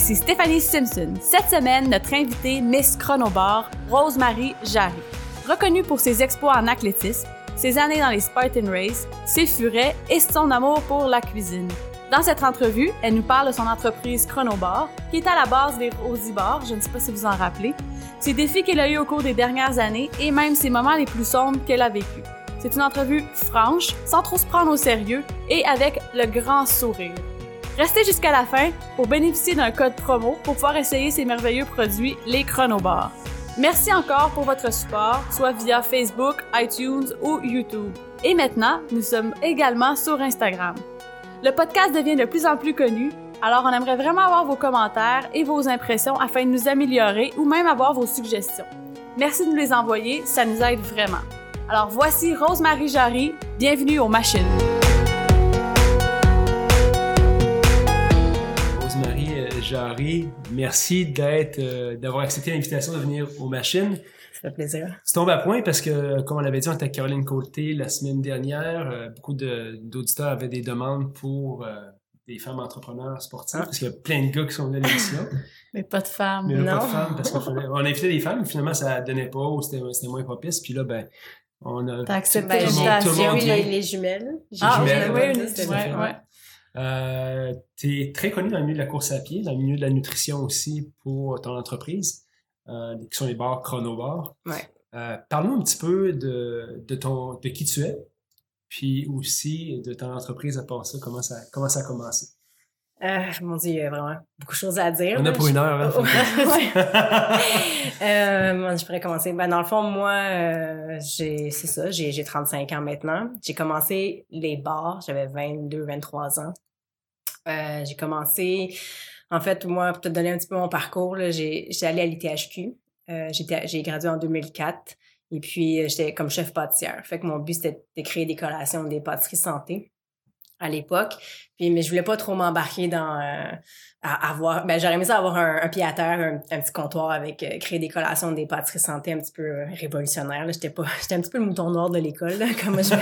Ici Stéphanie Simpson. Cette semaine, notre invitée Miss Chronobar, Rosemary Jarry. Reconnue pour ses exploits en athlétisme, ses années dans les Spartan Race, ses furets et son amour pour la cuisine. Dans cette entrevue, elle nous parle de son entreprise Chronobar, qui est à la base des Rosy Bar, je ne sais pas si vous en rappelez, ses défis qu'elle a eus au cours des dernières années et même ses moments les plus sombres qu'elle a vécus. C'est une entrevue franche, sans trop se prendre au sérieux et avec le grand sourire. Restez jusqu'à la fin pour bénéficier d'un code promo pour pouvoir essayer ces merveilleux produits, les Chronobars. Merci encore pour votre support, soit via Facebook, iTunes ou YouTube. Et maintenant, nous sommes également sur Instagram. Le podcast devient de plus en plus connu, alors on aimerait vraiment avoir vos commentaires et vos impressions afin de nous améliorer ou même avoir vos suggestions. Merci de nous les envoyer, ça nous aide vraiment. Alors voici Rose-Marie Jarry, bienvenue aux machines. Jarry, merci d'être, euh, d'avoir accepté l'invitation de venir aux machines. Ça fait plaisir. Tu tombes à point parce que, comme on l'avait dit, on était à Caroline Côté la semaine dernière. euh, beaucoup de- d'auditeurs avaient des demandes pour euh, des femmes entrepreneurs sportives parce qu'il y a plein de gars qui sont venus à l'émission. Mais pas de femmes. Mais là, pas Non. de femmes parce qu'on fallait- on invitait des femmes, mais finalement, ça donnait pas ou c'était c'était moins propice. Puis là, ben, on a. T'as accepté Ben, J'ai les, les jumelles. Ah, oui, oui, oui, Euh, tu es très connu dans le milieu de la course à pied, dans le milieu de la nutrition aussi pour ton entreprise, euh, qui sont les bars Chronobar. Ouais. Euh, Parle-nous un petit peu de, de, ton, de qui tu es, puis aussi de ton entreprise à part ça, comment ça, comment ça a commencé? Euh, mon Dieu, il y a vraiment beaucoup de choses à dire. On a pour une heure, hein, Euh, je pourrais commencer. Ben, dans le fond, moi, euh, j'ai, c'est ça, j'ai, j'ai 35 ans maintenant. J'ai commencé les bars, j'avais 22, 23 ans. Euh, j'ai commencé, en fait, moi, pour te donner un petit peu mon parcours, là, j'ai, j'ai allé à l'ITHQ. Euh, j'étais, j'ai gradué en 2004. Et puis, euh, j'étais comme chef pâtissière. Fait que mon but, c'était de créer des collations, des pâtisseries santé à l'époque. Puis, mais je voulais pas trop m'embarquer dans euh, à avoir. Ben, j'aurais aimé ça avoir un, un pied à terre, un, un petit comptoir avec euh, créer des collations, des pâtisseries santé un petit peu euh, révolutionnaires. là. J'étais pas, j'étais un petit peu le mouton noir de l'école. là. Comme je,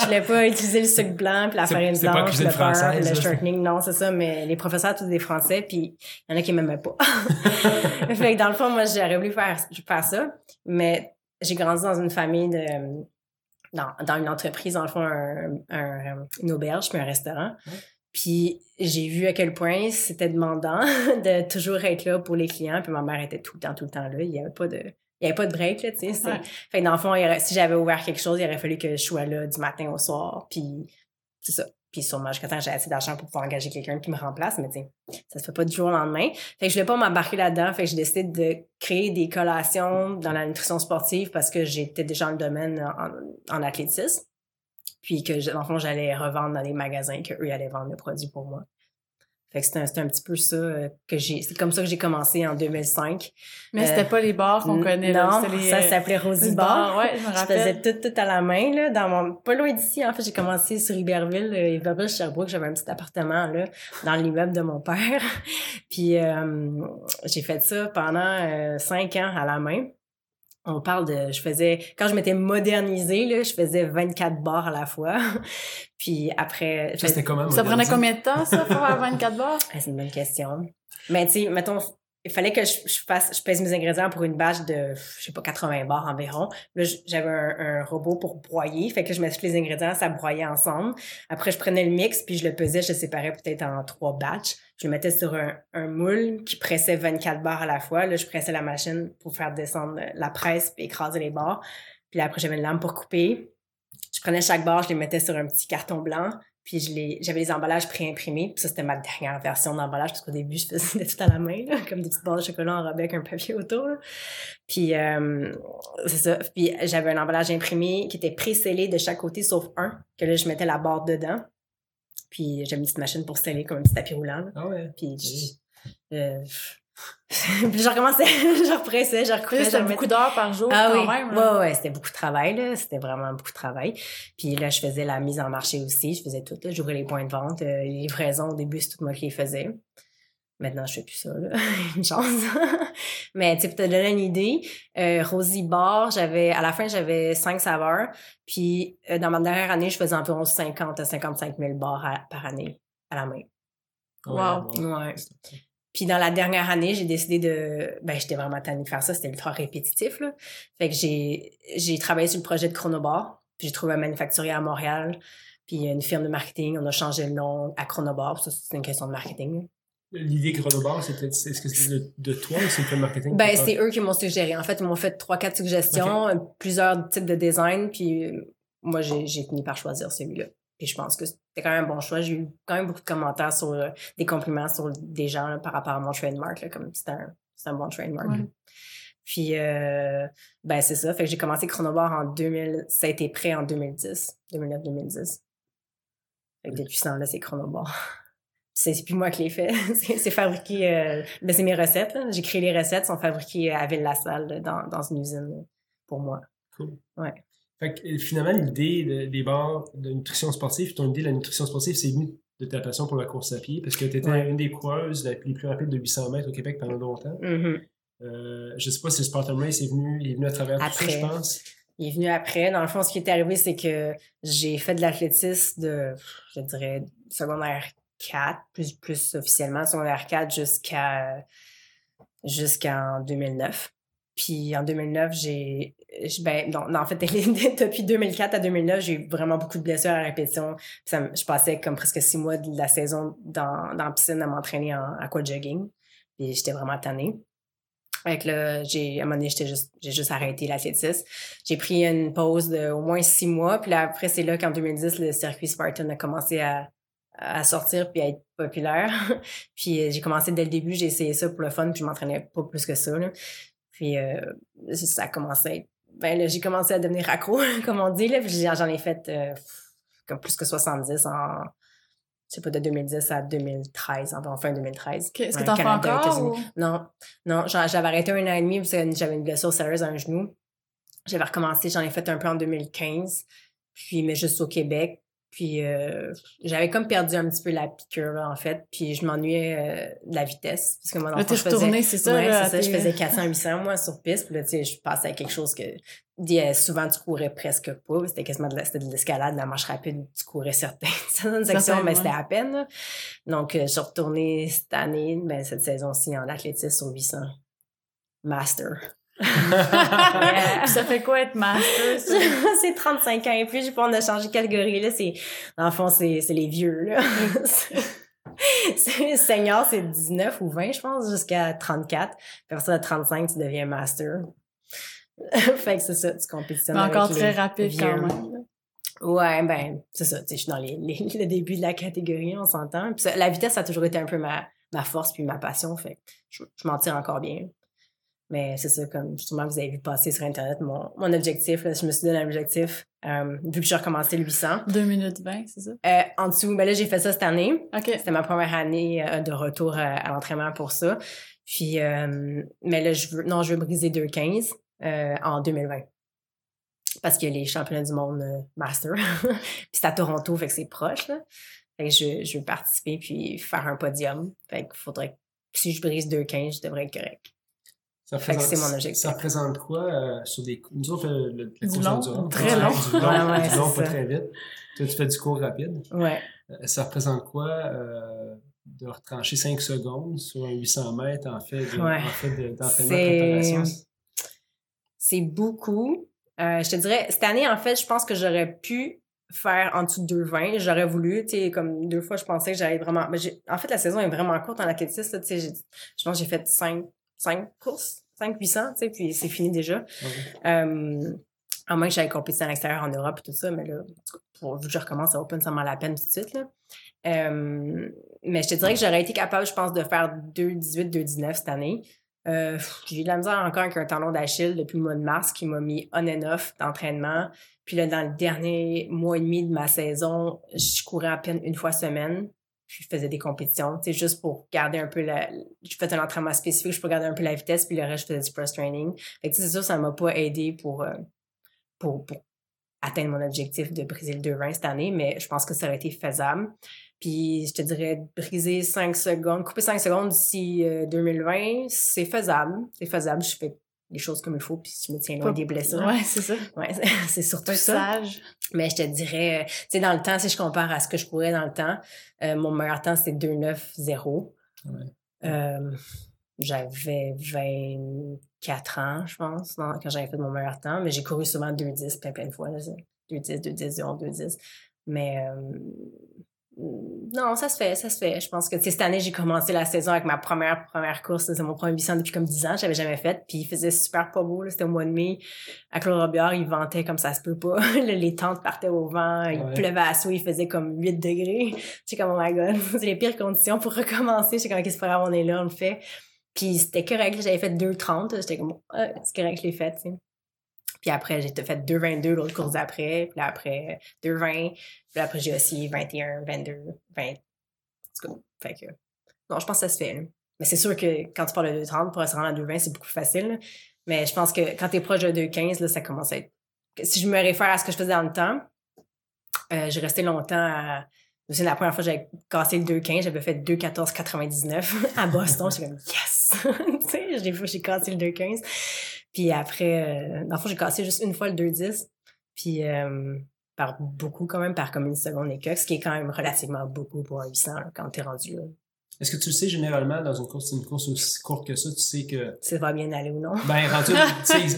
je voulais pas utiliser le sucre blanc, puis la farine blanche, le beurre, le shortening. Non, c'est ça. Mais les professeurs tous des Français, puis il y en a qui m'aimaient pas. fait que dans le fond, moi, j'aurais voulu faire, faire ça, mais j'ai grandi dans une famille de dans, dans une entreprise, dans le fond, un, un- une auberge puis un restaurant. Puis j'ai vu à quel point c'était demandant de toujours être là pour les clients. Puis ma mère était tout le temps, tout le temps là. Il y avait pas de... Il y avait pas de break, là, tu sais. Ouais. Fait dans le fond, il aurait- si j'avais ouvert quelque chose, il aurait fallu que je sois là du matin au soir. Puis c'est ça. Puis sûrement, jusqu'à temps j'ai assez d'argent pour pouvoir engager quelqu'un qui me remplace. Mais sais, ça se fait pas du jour au lendemain. Fait que je voulais pas m'embarquer là-dedans. Fait que j'ai décidé de créer des collations dans la nutrition sportive parce que j'étais déjà dans le domaine en, en athlétisme. Puis que, je- dans le fond, j'allais revendre dans les magasins qu'eux allaient vendre le produit pour moi. Fait que c'était un, petit peu ça euh, que j'ai... C'est comme ça que j'ai commencé en 2005. Mais Euh, c'était pas les bars qu'on connaît. là, Non, c'était les, ça s'appelait Rosy les Bar. Ouais, je me Je rappelle. faisais tout, tout à la main, là, dans mon, pas loin d'ici. En fait, j'ai commencé sur Iberville, euh, Iberville, Sherbrooke. J'avais un petit appartement, là, dans l'immeuble de mon père. Puis, euh, j'ai fait ça pendant cinq ans à la main. On parle de, je faisais, quand je m'étais modernisée, là, je faisais 24 bars à la fois. Puis après, Ça, c'était comment? Ça prenait combien de temps, ça, pour faire 24 bars? ah, c'est une bonne question. Mais tu sais, mettons, il fallait que je, pèse mes ingrédients pour une batch de, je sais pas, 80 bars environ. Là, j'avais un, robot pour broyer. Fait que je mettais les ingrédients, ça broyait ensemble. Après, je prenais le mix, puis je le pesais, je le séparais peut-être en trois batchs. Je le mettais sur un, moule qui pressait 24 bars à la fois. Là, je pressais la machine pour faire descendre la presse puis écraser les barres. Puis là, après, j'avais une lame pour couper. Je prenais chaque barre, je les mettais sur un petit carton blanc. Puis je j'avais les emballages pré-imprimés. Puis ça, c'était ma dernière version d'emballage parce qu'au début, je faisais tout à la main, là, comme des petites barres de chocolat enrobées avec un papier autour. là. Puis euh, c'est ça. Puis j'avais un emballage imprimé qui était pré-scellé de chaque côté sauf un, que là, je mettais la barre dedans. Puis j'avais une petite machine pour sceller comme un petit tapis roulant. là. Ah ouais. Puis je, euh, puis je recommençais, je repressais, je recoupais, C'était beaucoup d'heures par jour, ah quand oui, même. là. ouais, ouais, c'était beaucoup de travail, là. C'était vraiment beaucoup de travail. Puis là, je faisais la mise en marché aussi. Je faisais tout, là. J'ouvrais les points de vente. euh, les livraisons, au début, c'est tout moi qui les faisais. Maintenant, je fais plus ça, là. Une chance. Mais, tu sais, pour te donner une idée, euh, Rosy Bar, j'avais, à la fin, j'avais cinq saveurs. Puis, euh, dans ma dernière année, je faisais environ 50 à 55 000 bars à- par année à la main. Wow. Ouais. Puis dans la dernière année, j'ai décidé de... Ben, j'étais vraiment tannée de faire ça. C'était ultra répétitif, là. Fait que j'ai, j'ai travaillé sur le projet de Chronobar. Puis j'ai trouvé un manufacturier à Montréal. Puis une firme de marketing. On a changé le nom à Chronobar. Ça, c'est une question de marketing. L'idée Chronobar, c'était, est-ce que c'était de, de, toi ou c'est le marketing? Ben, c'est eux qui m'ont suggéré. En fait, ils m'ont fait trois, quatre suggestions, plusieurs types de design, puis moi, j'ai, fini par choisir celui-là. Puis je pense que quand même un bon choix. J'ai eu quand même beaucoup de commentaires sur euh, des compliments sur des gens par rapport à mon trademark, là, comme c'était un, un, bon trademark. Puis, euh, ben, c'est ça. Fait que j'ai commencé Chronobar en 2000. Ça a été prêt en 2010. 2009-2010. Fait que depuis ce temps-là, c'est Chronobar. c'est plus moi qui l'ai fait. c'est fabriqué. Euh, ben, c'est mes recettes. J'ai créé les recettes, sont fabriquées à Ville-la-Salle, dans, dans une usine pour moi. Cool. Ouais. Fait que, finalement, l'idée des bars de nutrition sportive, ton idée de la nutrition sportive, c'est venu de ta passion pour la course à pied, parce que tu étais une des coureuses les plus rapides de 800 mètres au Québec pendant longtemps. Mm-hmm. euh, je sais pas si le Spartan Race est venu, est venu à travers après. tout ça, je pense. Il est venu après. Dans le fond, ce qui est arrivé, c'est que j'ai fait de l'athlétisme de, je dirais, secondaire 4, plus, plus officiellement, secondaire 4 jusqu'à jusqu'en 2009. Puis en 2009, j'ai. Ben, non, en fait, depuis 2004 à 2009, j'ai eu vraiment beaucoup de blessures à répétition. Je passais comme presque six mois de la saison dans, dans piscine à m'entraîner en aquajogging. Puis j'étais vraiment tannée. Fait là, j'ai, à un moment donné, j'étais juste, j'ai juste arrêté l'athlétisme. J'ai pris une pause de au moins six mois. Puis là, après, c'est là qu'en 2010, le circuit Spartan a commencé à, à sortir puis à être populaire. puis j'ai commencé dès le début, j'ai essayé ça pour le fun, puis je m'entraînais pas plus que ça. Puis euh, ça a commencé. Ben là, j'ai commencé à devenir accro, comme on dit. Là, puis j'en ai fait euh, comme plus que 70 en. Je sais pas, de 2010 à 2013, en fin 2013. Est-ce que t'en fais encore? Ou... Non, non, j'avais arrêté un an et demi parce que j'avais une blessure sérieuse à un genou. J'avais recommencé, j'en ai fait un peu en 2015, puis mais juste au Québec. Puis euh, j'avais comme perdu un petit peu la piqûre, là, en fait. Puis je m'ennuyais euh, de la vitesse. Parce que moi, dans je faisais... c'est ça? Ouais, c'est ça. Je faisais 400-800, moi, sur piste. Puis là, tu sais, je passais à quelque chose que... Souvent, tu courais presque pas. C'était quasiment de l'escalade, de la marche rapide. Tu courais certaines, certaines sections, mais c'était à peine. Là. Donc, euh, je suis retournée cette année, ben, cette saison-ci, en athlétisme sur 800. Master. ça fait quoi être master? c'est 35 ans et plus. On a changé de catégorie. Là, c'est, dans le fond, c'est, c'est les vieux. Là. senior, c'est 19 ou 20, je pense, jusqu'à 34. Puis après ça, à 35, tu deviens master. fait que c'est ça, tu compétitionnes. Mais encore très rapide quand même. Ouais, ben, c'est ça. Tu sais, je suis dans les, le début de la catégorie, on s'entend. Puis la vitesse, ça a toujours été un peu ma, ma force puis ma passion. Fait je, je m'en tire encore bien. Mais c'est ça, comme justement, vous avez vu passer sur Internet mon, mon objectif. Là, je me suis donné un objectif, euh, vu que j'ai recommencé le 800. 2 minutes 20, c'est ça? Euh, en dessous, ben là, j'ai fait ça cette année. OK. C'était ma première année euh, de retour à, à l'entraînement pour ça. Puis, euh, mais là, je veux, non, je veux briser 2,15 euh, en 2020. Parce a les championnats du monde euh, master. puis c'est à Toronto, fait que c'est proche, là. Fait que je, je veux participer puis faire un podium. Fait qu'il faudrait que si je brise 2,15, je devrais être correct. Ça fait que c'est mon objectif. Ça représente quoi euh, sur des Nous autres, le, le, le du long, du très long. Du long, ouais, ouais, du long pas très vite. Toi, tu fais du cours rapide. Ouais. Euh, ça représente quoi euh, de retrancher 5 secondes sur un 800 mètres en fait de, ouais. en fait d'entraînement de, préparation? C'est beaucoup. Euh, je te dirais, cette année, en fait, je pense que j'aurais pu faire en dessous de 2,20. J'aurais voulu, tu sais, comme deux fois, je pensais que j'allais vraiment... Mais en fait, la saison est vraiment courte en athlétisme, tu sais. Je pense que j'ai fait 5 cinq courses, cinq 800, tu sais, puis c'est fini déjà. Okay. Euh, à moins que j'aille compétir à l'extérieur en Europe et tout ça, mais là, pour, vu que je recommence, ça vaut pas nécessairement la peine tout de suite, là. Euh, mais je te dirais que j'aurais été capable, je pense, de faire 2,18, 2,19 cette année. Euh, j'ai eu de la misère encore avec un talon d'Achille depuis le mois de mars qui m'a mis on and off d'entraînement. Puis là, dans le dernier mois et demi de ma saison, je courais à peine une fois semaine je faisais des compétitions, tu sais, juste pour garder un peu la... Je faisais un entraînement spécifique, je pour garder un peu la vitesse, puis le reste, je faisais du cross-training. Fait que c'est sûr, ça m'a pas aidé pour, euh, pour, pour, atteindre mon objectif de briser le 2,20 cette année, mais je pense que ça aurait été faisable. Puis, je te dirais, briser 5 secondes, couper 5 secondes d'ici euh, 2020, c'est faisable. C'est faisable. Je fais les choses comme il faut, puis je me tiens loin des blessures. Ouais, c'est ça. Ouais, c'est surtout ça. sage. Mais je te dirais, tu sais, dans le temps, si je compare à ce que je courais dans le temps, euh, mon meilleur temps, c'était 2,9,0. Ouais. Euh, j'avais 24 ans, je pense, quand j'avais fait mon meilleur temps, mais j'ai couru souvent 2-10 plein, plein de fois. 2-10, 2-10, 2-10. Mais euh, non, ça se fait, ça se fait. Je pense que cette année, j'ai commencé la saison avec ma première première course. C'est mon premier 800 depuis comme 10 ans. Je l'avais jamais fait. Puis il faisait super pas beau. C'était au mois de mai. À Claude Robillard, il ventait comme ça se peut pas. les tentes partaient au vent. Il pleuvait à souhait. Il faisait comme 8 degrés. J'étais comme, oh my god, c'est les pires conditions pour recommencer. J'étais comme, qu'est-ce que on est là, on le fait. Puis c'était correct. J'avais fait 2,30. J'étais comme, c'est correct, je l'ai fait. Puis après, j'ai fait 2,22 l'autre course d'après. Puis après, 2,20. Puis après, j'ai aussi 21, 22, 20. En fait non, je pense que ça se fait. Mais c'est sûr que quand tu parles de 2,30 pour se rendre à 2,20, c'est beaucoup plus facile. Mais je pense que quand tu es proche de 2,15, là, ça commence à être. Si je me réfère à ce que je faisais dans le temps, euh, j'ai resté longtemps à. La première fois que j'avais cassé le 2,15, j'avais fait 2,14,99 à Boston. J'étais comme yes! tu sais, j'ai cassé le 2,15. Puis après, euh, dans le fond, j'ai cassé juste une fois le 2-10. Puis euh, par beaucoup, quand même, par comme une seconde et ce qui est quand même relativement beaucoup pour un 800 quand t'es rendu là. Est-ce que tu le sais généralement dans une course, une course aussi courte que ça, tu sais que. Ça va bien aller ou non? Ben, rendu,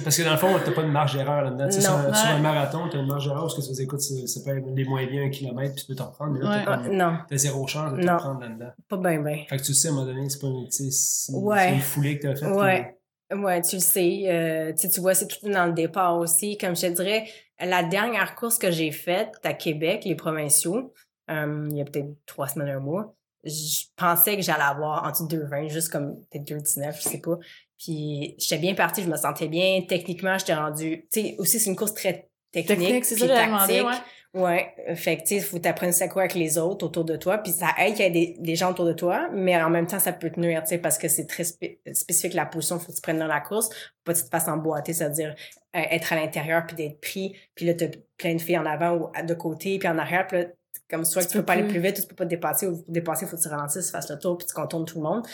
parce que dans le fond, t'as pas de marge d'erreur là-dedans. Sur, un marathon, t'as une marge d'erreur parce que tu fais, écoute, ça peut être les moins bien un kilomètre puis tu peux t'en prendre. Mais là, t'as, non. t'as zéro chance de t'en prendre là-dedans. Pas bien, bien. Fait que tu sais, à un moment donné, c'est pas une, c'est, une foulée que t'as faite. Ouais. Ouais, tu le sais. Euh, tu vois, c'est tout dans le départ aussi. Comme je te dirais, la dernière course que j'ai faite à Québec, les provinciaux, euh, il y a peut-être trois semaines, un mois, je pensais que j'allais avoir en dessous de 2,20, juste comme peut-être 2,19, je sais pas. Puis j'étais bien partie, je me sentais bien. Techniquement, j'étais rendu... Tu sais, aussi, c'est une course très technique. Technique, c'est ça, tactique. ouais. Ouais, fait que tu faut t'apprendre ça quoi avec les autres autour de toi, puis ça aide qu'il y ait des, gens autour de toi, mais en même temps ça peut te nuire, tu sais, parce que c'est très spécifique la position, faut que tu prennes dans la course, pas que tu te fasses emboîter, c'est-à-dire euh, être à l'intérieur puis d'être pris, puis là t'as plein de filles en avant ou de côté puis en arrière, puis là comme soit tu, peux pas aller plus vite, ou tu peux pas te dépasser, ou pour dépasser, faut que tu ralentisses, tu fasses le tour puis tu contournes tout le monde.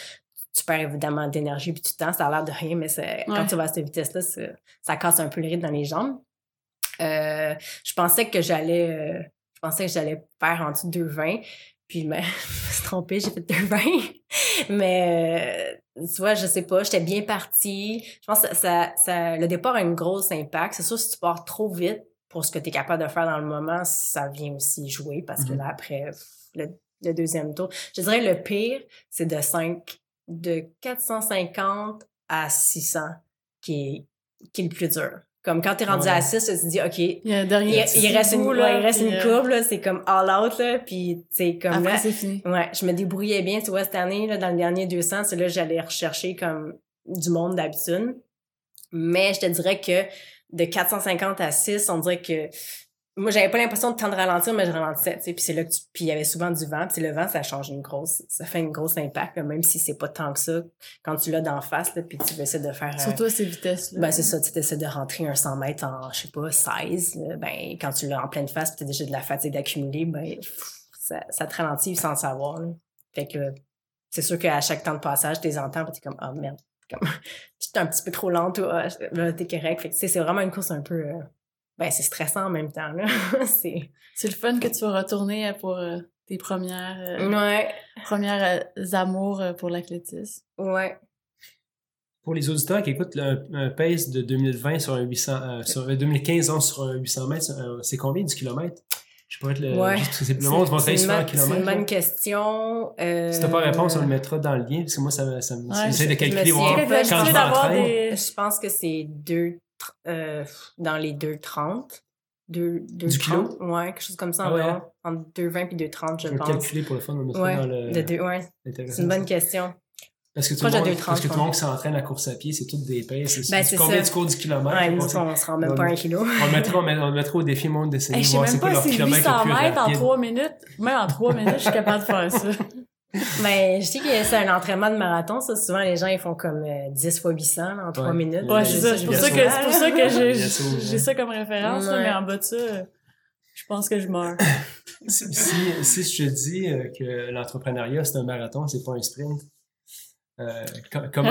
Tu perds évidemment d'énergie puis du temps, ça a l'air de rien, mais quand tu vas à cette vitesse-là, ça casse un peu le rythme dans les jambes. Euh, je pensais que j'allais euh, je pensais que j'allais faire en dessous de 2,20. Puis ben, je me suis trompée, j'ai fait 2,20. Mais euh, tu vois, je sais pas, j'étais bien partie. Je pense que ça, ça, le départ a un gros impact. C'est sûr, si tu pars trop vite pour ce que tu es capable de faire dans le moment, ça vient aussi jouer parce que mm-hmm. là, après le, le, deuxième tour, je dirais le pire, c'est de 5, de 450 à 600 qui est, qui est le plus dur. Comme quand t'es rendu à 6, tu te dis, OK, il, y a un dernier il, reste une, là, il reste une courbe, là, c'est comme all out, là, puis c'est comme Après, c'est fini. Ouais, je me débrouillais bien, tu vois, cette année, là, dans le dernier 200, c'est là j'allais rechercher comme du monde d'habitude. Mais je te dirais que de 450 à 6, on dirait que moi j'avais pas l'impression de temps de ralentir mais je ralentissais tu sais. Puis c'est là que tu... puis il y avait souvent du vent puis le vent ça change une grosse ça fait une grosse impact même si c'est pas tant que ça quand tu l'as d'en face là puis tu veux essayer de faire surtout à ces vitesses là ben c'est ça tu essaies de rentrer un 100 mètres en je sais pas 16 ben quand tu l'as en pleine face puis t'as déjà de la fatigue d'accumuler ben ça, ça te ralentit sans le savoir là. fait que c'est sûr qu'à chaque temps de passage tu les entends t'es comme oh merde comme j'étais un petit peu trop lente là t'es correct. Fait que c'est vraiment une course un peu euh, ben c'est stressant en même temps là. C'est c'est le fun que tu vas retourner euh, pour euh, tes premières euh, ouais. premières amours pour l'athlétisme. Ouais. Pour les auditeurs qui écoutent un, pace de 2020 sur un 800 sur 2015 sur un 800 mètres c'est combien du kilomètre je pourrais être le ouais. juste, le monde va sur un kilomètre c'est une bonne question euh... si t'as pas réponse on le mettra dans le lien parce que moi ça, ça me ouais, j'essaie de calculer voir quand je m'entraîne. des... je pense que c'est deux euh, dans les 2,30. 2, 2, du 30, kilo? Ouais, quelque chose comme ça. Ah ouais. Entre 2,20 et 2,30, je, je pense. calculer pour le fun, on ouais, dans le... De deux, ouais. C'est une bonne question. Parce que tout, le monde, parce que tout le monde qui s'entraîne à course à pied, c'est toutes des. Ben, c'est combien ça. tu cours du kilomètre? Ouais, nous, on, se rend même pas un kilo. on, le mettra, on, mettra au défi monde d'essayer de voir c'est quoi leur kilomètre le plus rapide. en 3 minutes. Même en 3 minutes, je suis capable de faire ça. Ben, je sais que c'est un entraînement de marathon, ça. Souvent, les gens, ils font comme 10 euh, fois 800 en 3 minutes. Ouais, c'est ça. C'est pour, ça que, c'est pour ça que j'ai ça comme référence, mais en bas de ça, je pense que je meurs. si, si, je te dis euh, que l'entrepreneuriat, c'est un marathon, c'est pas un sprint, euh, comment,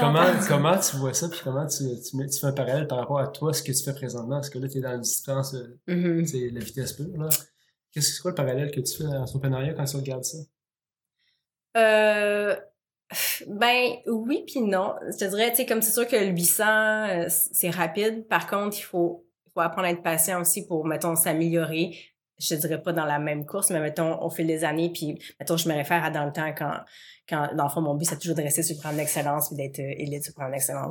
comment, comment tu vois ça, puis comment tu, tu, mets, tu fais un parallèle par rapport à toi, ce que tu fais présentement? Parce que là, tu es dans une distance, mm-hmm. c'est la vitesse pure, là. Qu'est-ce que c'est quoi le parallèle que tu fais en entrepreneuriat quand tu regardes ça? Euh, ben oui puis non. Je te dirais, tu sais, comme c'est sûr que le 800, euh, c'est rapide. Par contre, il faut, faut apprendre à être patient aussi pour, mettons, s'améliorer. Je te dirais pas dans la même course, mais mettons, on fait des années, puis mettons, je me réfère à dans le temps quand, quand dans le fond, mon but, c'est toujours de rester sur le plan puis d'être euh, élite sur le plan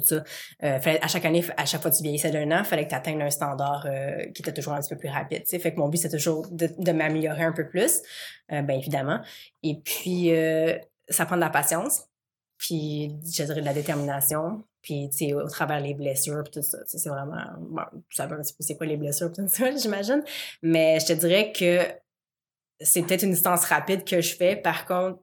tout ça. Euh, fallait, à chaque année, à chaque fois que tu vieillissais d'un an, fallait que tu atteignes un standard euh, qui était toujours un petit peu plus rapide. sais Fait que mon but, c'est toujours de, de m'améliorer un peu plus, euh, bien évidemment. Et puis, euh, ça prend de la patience, puis je dirais de la détermination, puis tu sais, au travers les blessures, tout ça. C'est vraiment... Bon, tu savais un petit peu c'est quoi les blessures, tout ça, j'imagine. Mais je te dirais que c'est peut-être une distance rapide que je fais. Par contre,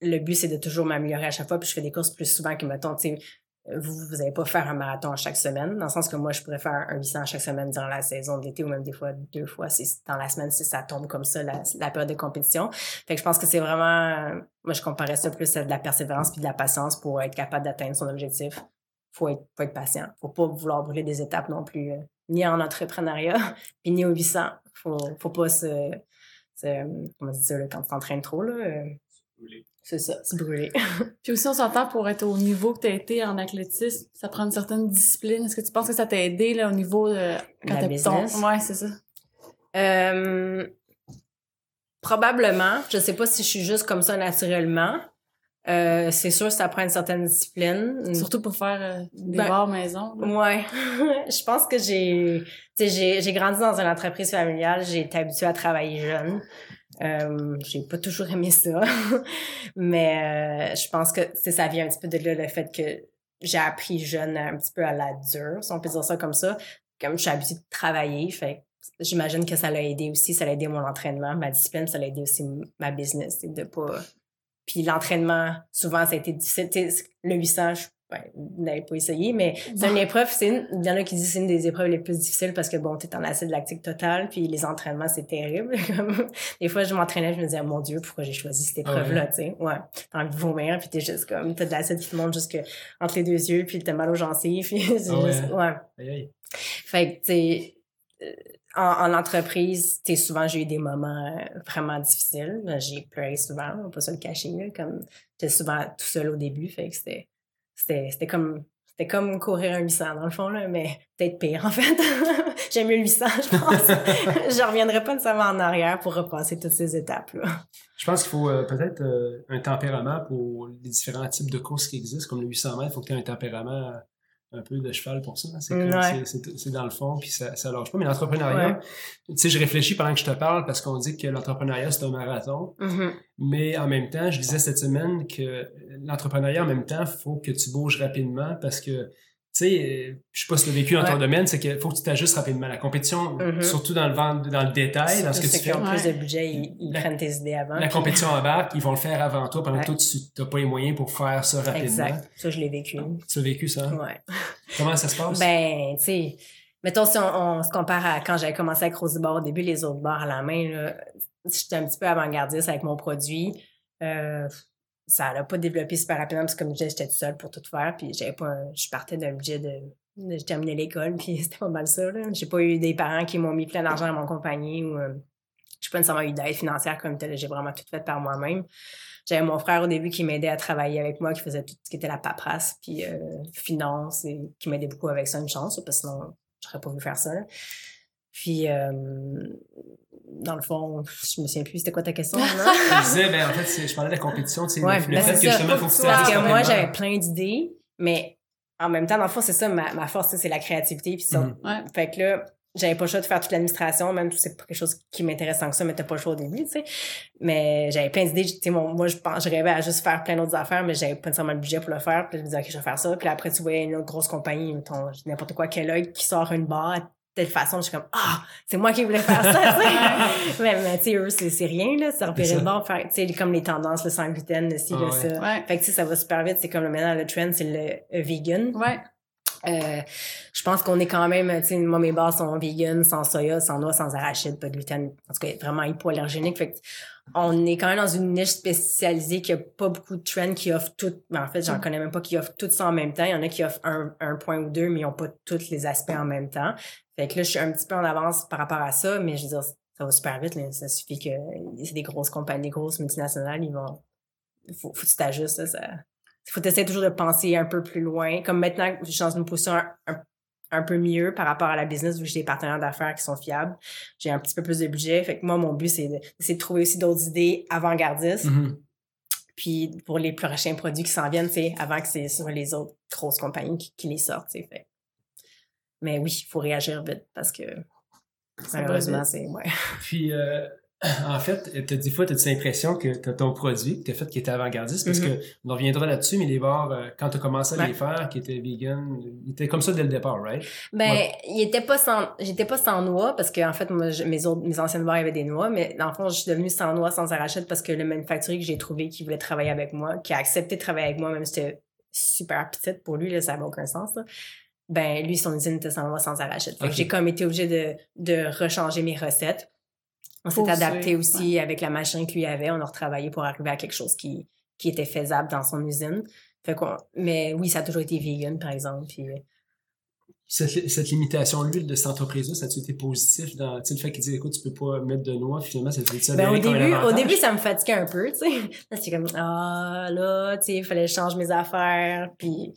le but, c'est de toujours m'améliorer à chaque fois. Puis je fais des courses plus souvent que, mettons, tu sais, vous, vous n'allez pas faire un marathon chaque semaine, dans le sens que moi, je pourrais faire un 800 chaque semaine durant la saison de l'été ou même des fois deux fois dans la semaine si ça tombe comme ça, la, période de compétition. Fait que je pense que c'est vraiment, moi, je comparais ça plus à de la persévérance puis de la patience pour être capable d'atteindre son objectif. Faut être, faut être patient. Faut pas vouloir brûler des étapes non plus, euh, ni en entrepreneuriat, puis ni au 800. Faut, faut pas se, se comment dire quand tu t'entraînes trop, là. Euh, c'est ça, c'est brûlé. Puis aussi, on s'entend pour être au niveau que tu as été en athlétisme, ça prend une certaine discipline. Est-ce que tu penses que ça t'a aidé là, au niveau de quand La business? Ouais, c'est ça. Euh, probablement. Je sais pas si je suis juste comme ça naturellement. Euh, c'est sûr ça prend une certaine discipline. Surtout pour faire euh, des ben, bars maison. Ouais. je pense que j'ai, j'ai, j'ai grandi dans une entreprise familiale. J'ai été habituée à travailler jeune. Euh, j'ai pas toujours aimé ça, mais euh, je pense que ça vient un petit peu de là le fait que j'ai appris jeune un petit peu à la dure, si on peut dire ça comme ça. Comme je suis habituée de travailler, fait j'imagine que ça l'a aidé aussi, ça l'a aidé mon entraînement, ma discipline, ça l'a aidé aussi ma business, de pas. Puis l'entraînement, souvent ça a été difficile. le 800, je ben, vous n'avez pas essayé, mais c'est une épreuve, c'est il y en a qui disent que c'est une des épreuves les plus difficiles parce que bon, t'es en acide lactique total, puis les entraînements, c'est terrible. des fois, je m'entraînais, je me disais, mon Dieu, pourquoi j'ai choisi cette ah épreuve-là, tu sais? Ouais. T'as envie de vomir, puis t'es juste comme, t'as de l'acide qui te monte jusque entre les deux yeux, puis t'as mal aux gencives, puis c'est ah juste, ouais. Fait que, tu euh, en, en, entreprise, tu souvent, j'ai eu des moments euh, vraiment difficiles. J'ai pleuré souvent, on va pas se le cacher, là, comme j'étais souvent tout seul au début, fait que c'était c'était comme c'était comme courir un 800 dans le fond là mais peut-être pire en fait. J'aime mieux le 800 je pense. Je reviendrai pas nécessairement en arrière pour repasser toutes ces étapes là je pense qu'il faut euh, peut-être euh, un tempérament pour les différents types de courses qui existent comme le 800 mètres il faut que tu aies un tempérament un peu de cheval pour ça. C'est dans le fond, puis ça, ça lâche pas. Mais l'entrepreneuriat, tu sais, je réfléchis pendant que je te parle parce qu'on dit que l'entrepreneuriat, c'est un marathon. Mm-hmm. Mais en même temps, je disais cette semaine que l'entrepreneuriat, en même temps, faut que tu bouges rapidement parce que tu sais, je sais pas si tu as vécu dans ton domaine, c'est qu'il faut que tu t'ajustes rapidement. La compétition, mm-hmm. surtout dans le dans le détail, dans ce que tu fais. ont plus de budget, ils, prennent tes idées avant. La compétition embarque, ils vont le faire avant toi pendant que toi, tu n'as pas les moyens pour faire ça rapidement. Exact. Ça, je l'ai vécu. Tu as vécu ça? Ouais. Comment ça se passe? Ben, tu sais, mettons si on, se compare à quand j'avais commencé avec Rosy Bar au début, les autres bars à la main, j'étais un petit peu avant-gardiste avec mon produit. Euh, ça n'a pas développé super rapidement parce que comme je disais, j'étais toute seule pour tout faire. Puis j'avais pas je partais d'un budget de. J'ai terminé l'école, puis c'était pas mal ça. J'ai pas eu des parents qui m'ont mis plein d'argent dans mon compagnie ou euh, j'ai pas nécessairement eu d'aide financière comme telle. J'ai vraiment tout fait par moi-même. J'avais mon frère au début qui m'aidait à travailler avec moi, qui faisait tout ce qui était la paperasse, puis euh, finance, et qui m'aidait beaucoup avec ça, une chance, parce que sinon, j'aurais pas voulu faire ça. Puis, euh, dans le fond, je me souviens plus, c'était quoi ta question? je disais, ben, en fait, je parlais de la compétition, tu sais, ouais, le, ben, fait que justement, faut que tu Parce que moi, j'avais plein d'idées, mais en même temps, dans le fond, c'est ça, ma, ma force, c'est la créativité. Puis ça. Mm-hmm. Fait que là, j'avais pas le choix de faire toute l'administration, même si c'est pas quelque chose qui m'intéresse tant que ça, mais t'as pas le choix au début, tu sais. Mais j'avais plein d'idées, tu sais, moi, je pense, je rêvais à juste faire plein d'autres affaires, mais j'avais pas nécessairement le budget pour le faire. Puis je me disais, OK, je vais faire ça. Puis après, tu voyais une autre grosse compagnie, n'importe quoi, quel œil qui sort une barre telle façon, je suis comme ah, c'est moi qui voulais faire ça, mais, mais tu sais eux c'est rien là, ça repérer le bord faire tu sais comme les tendances le sans gluten, le ci, le ah ça. Ouais. Fait que tu sais ça va super vite, c'est comme le maintenant le trend c'est le euh, vegan. Ouais. Euh, je pense qu'on est quand même, tu sais, moi, mes bases sont vegan, sans soya, sans noix, sans arachide, pas de gluten. En tout cas, vraiment hypoallergénique. Fait que on est quand même dans une niche spécialisée qui a pas beaucoup de trends qui offrent tout. Mais en fait, j'en mm. connais même pas qui offrent tout ça en même temps. Il y en a qui offrent un, un point ou deux, mais ils ont pas tous les aspects en même temps. Fait que là, je suis un petit peu en avance par rapport à ça, mais je veux dire, ça va super vite. Là. Ça suffit que c'est des grosses compagnies, des grosses multinationales, ils vont. Faut, faut que tu t'ajustes. Ça... Faut essayer toujours de penser un peu plus loin. Comme maintenant, je suis dans une position un, un, peu mieux par rapport à la business, vu que j'ai des partenaires d'affaires qui sont fiables. J'ai un petit peu plus de budget. Fait que moi, mon but, c'est de, de trouver aussi d'autres idées avant-gardistes. Mm-hmm. Puis pour les prochains produits qui s'en viennent, c'est avant que c'est sur les autres grosses compagnies qui, les sortent. Fait. Mais oui, il faut réagir vite parce que malheureusement, c'est. Ouais. Puis euh, en fait, t'as des fois, t'as l'impression que t'as ton produit que t'as fait qui était avant-gardiste, parce mm-hmm. que on reviendra là-dessus, mais les bars, euh, quand t'as commencé à les faire, qui étaient vegan, ils étaient comme ça dès le départ, right? Ben, il était pas sans, j'étais pas sans noix, parce que en fait, moi, mes autres, mes anciennes bars avaient des noix, mais dans le fond, je suis devenue sans noix, sans arachide, parce que le manufacturier que j'ai trouvé qui voulait travailler avec moi, qui a accepté de travailler avec moi, même si c'était super petite pour lui, là, ça n'avait aucun sens, là ben lui son usine était sans noix sans arachide. Fait que j'ai comme été obligée de, de rechanger mes recettes on s'est adapté aussi avec la machine qu'il avait. On a retravaillé pour arriver à quelque chose qui, qui était faisable dans son usine. Fait mais oui, ça a toujours été vegan, par exemple. Puis, euh, cette, cette limitation l'huile de cette entreprise-là, ça a été positif dans le fait qu'il dit écoute, tu peux pas mettre de noix, finalement, ça a été ben, au début, au début, ça me fatiguait un peu, tu sais. Là, c'est comme Ah là, tu sais, il fallait que je change mes affaires. Puis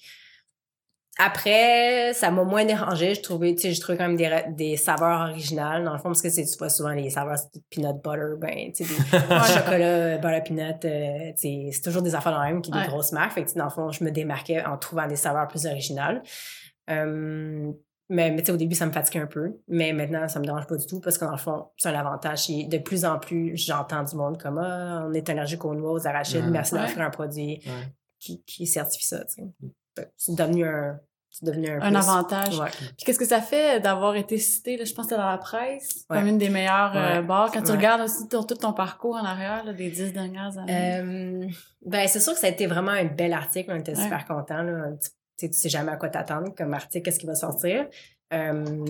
après, ça m'a moins dérangé. Je trouvais, tu sais, je trouvais quand même des, des saveurs originales. Dans le fond, parce que c'est, vois souvent les saveurs de peanut butter, ben, tu sais, des chocolat, butter peanut, euh, tu sais, c'est toujours des affaires dans même qui des grosses marques. Fait que, dans le fond, je me démarquais en trouvant des saveurs plus originales. mais, mais tu sais, au début, ça me fatiguait un peu. Mais maintenant, ça me dérange pas du tout parce que, dans le fond, c'est un avantage. Et de plus en plus, j'entends du monde comme, ah, on est allergique aux noix, aux arachides, merci d'offrir un produit qui, qui certifie ça, tu sais. C'est devenu un c'est devenu un, un avantage. Puis qu'est-ce que ça fait d'avoir été cité, là, je pense que dans la presse, comme une des meilleures euh, bars. Quand tu regardes aussi tout, ton parcours en arrière là, des dix dernières années. Euh, ben c'est sûr que ça a été vraiment un bel article. On était super contents. Là. Tu, tu sais jamais à quoi t'attendre comme article, qu'est-ce qui va sortir. Euh,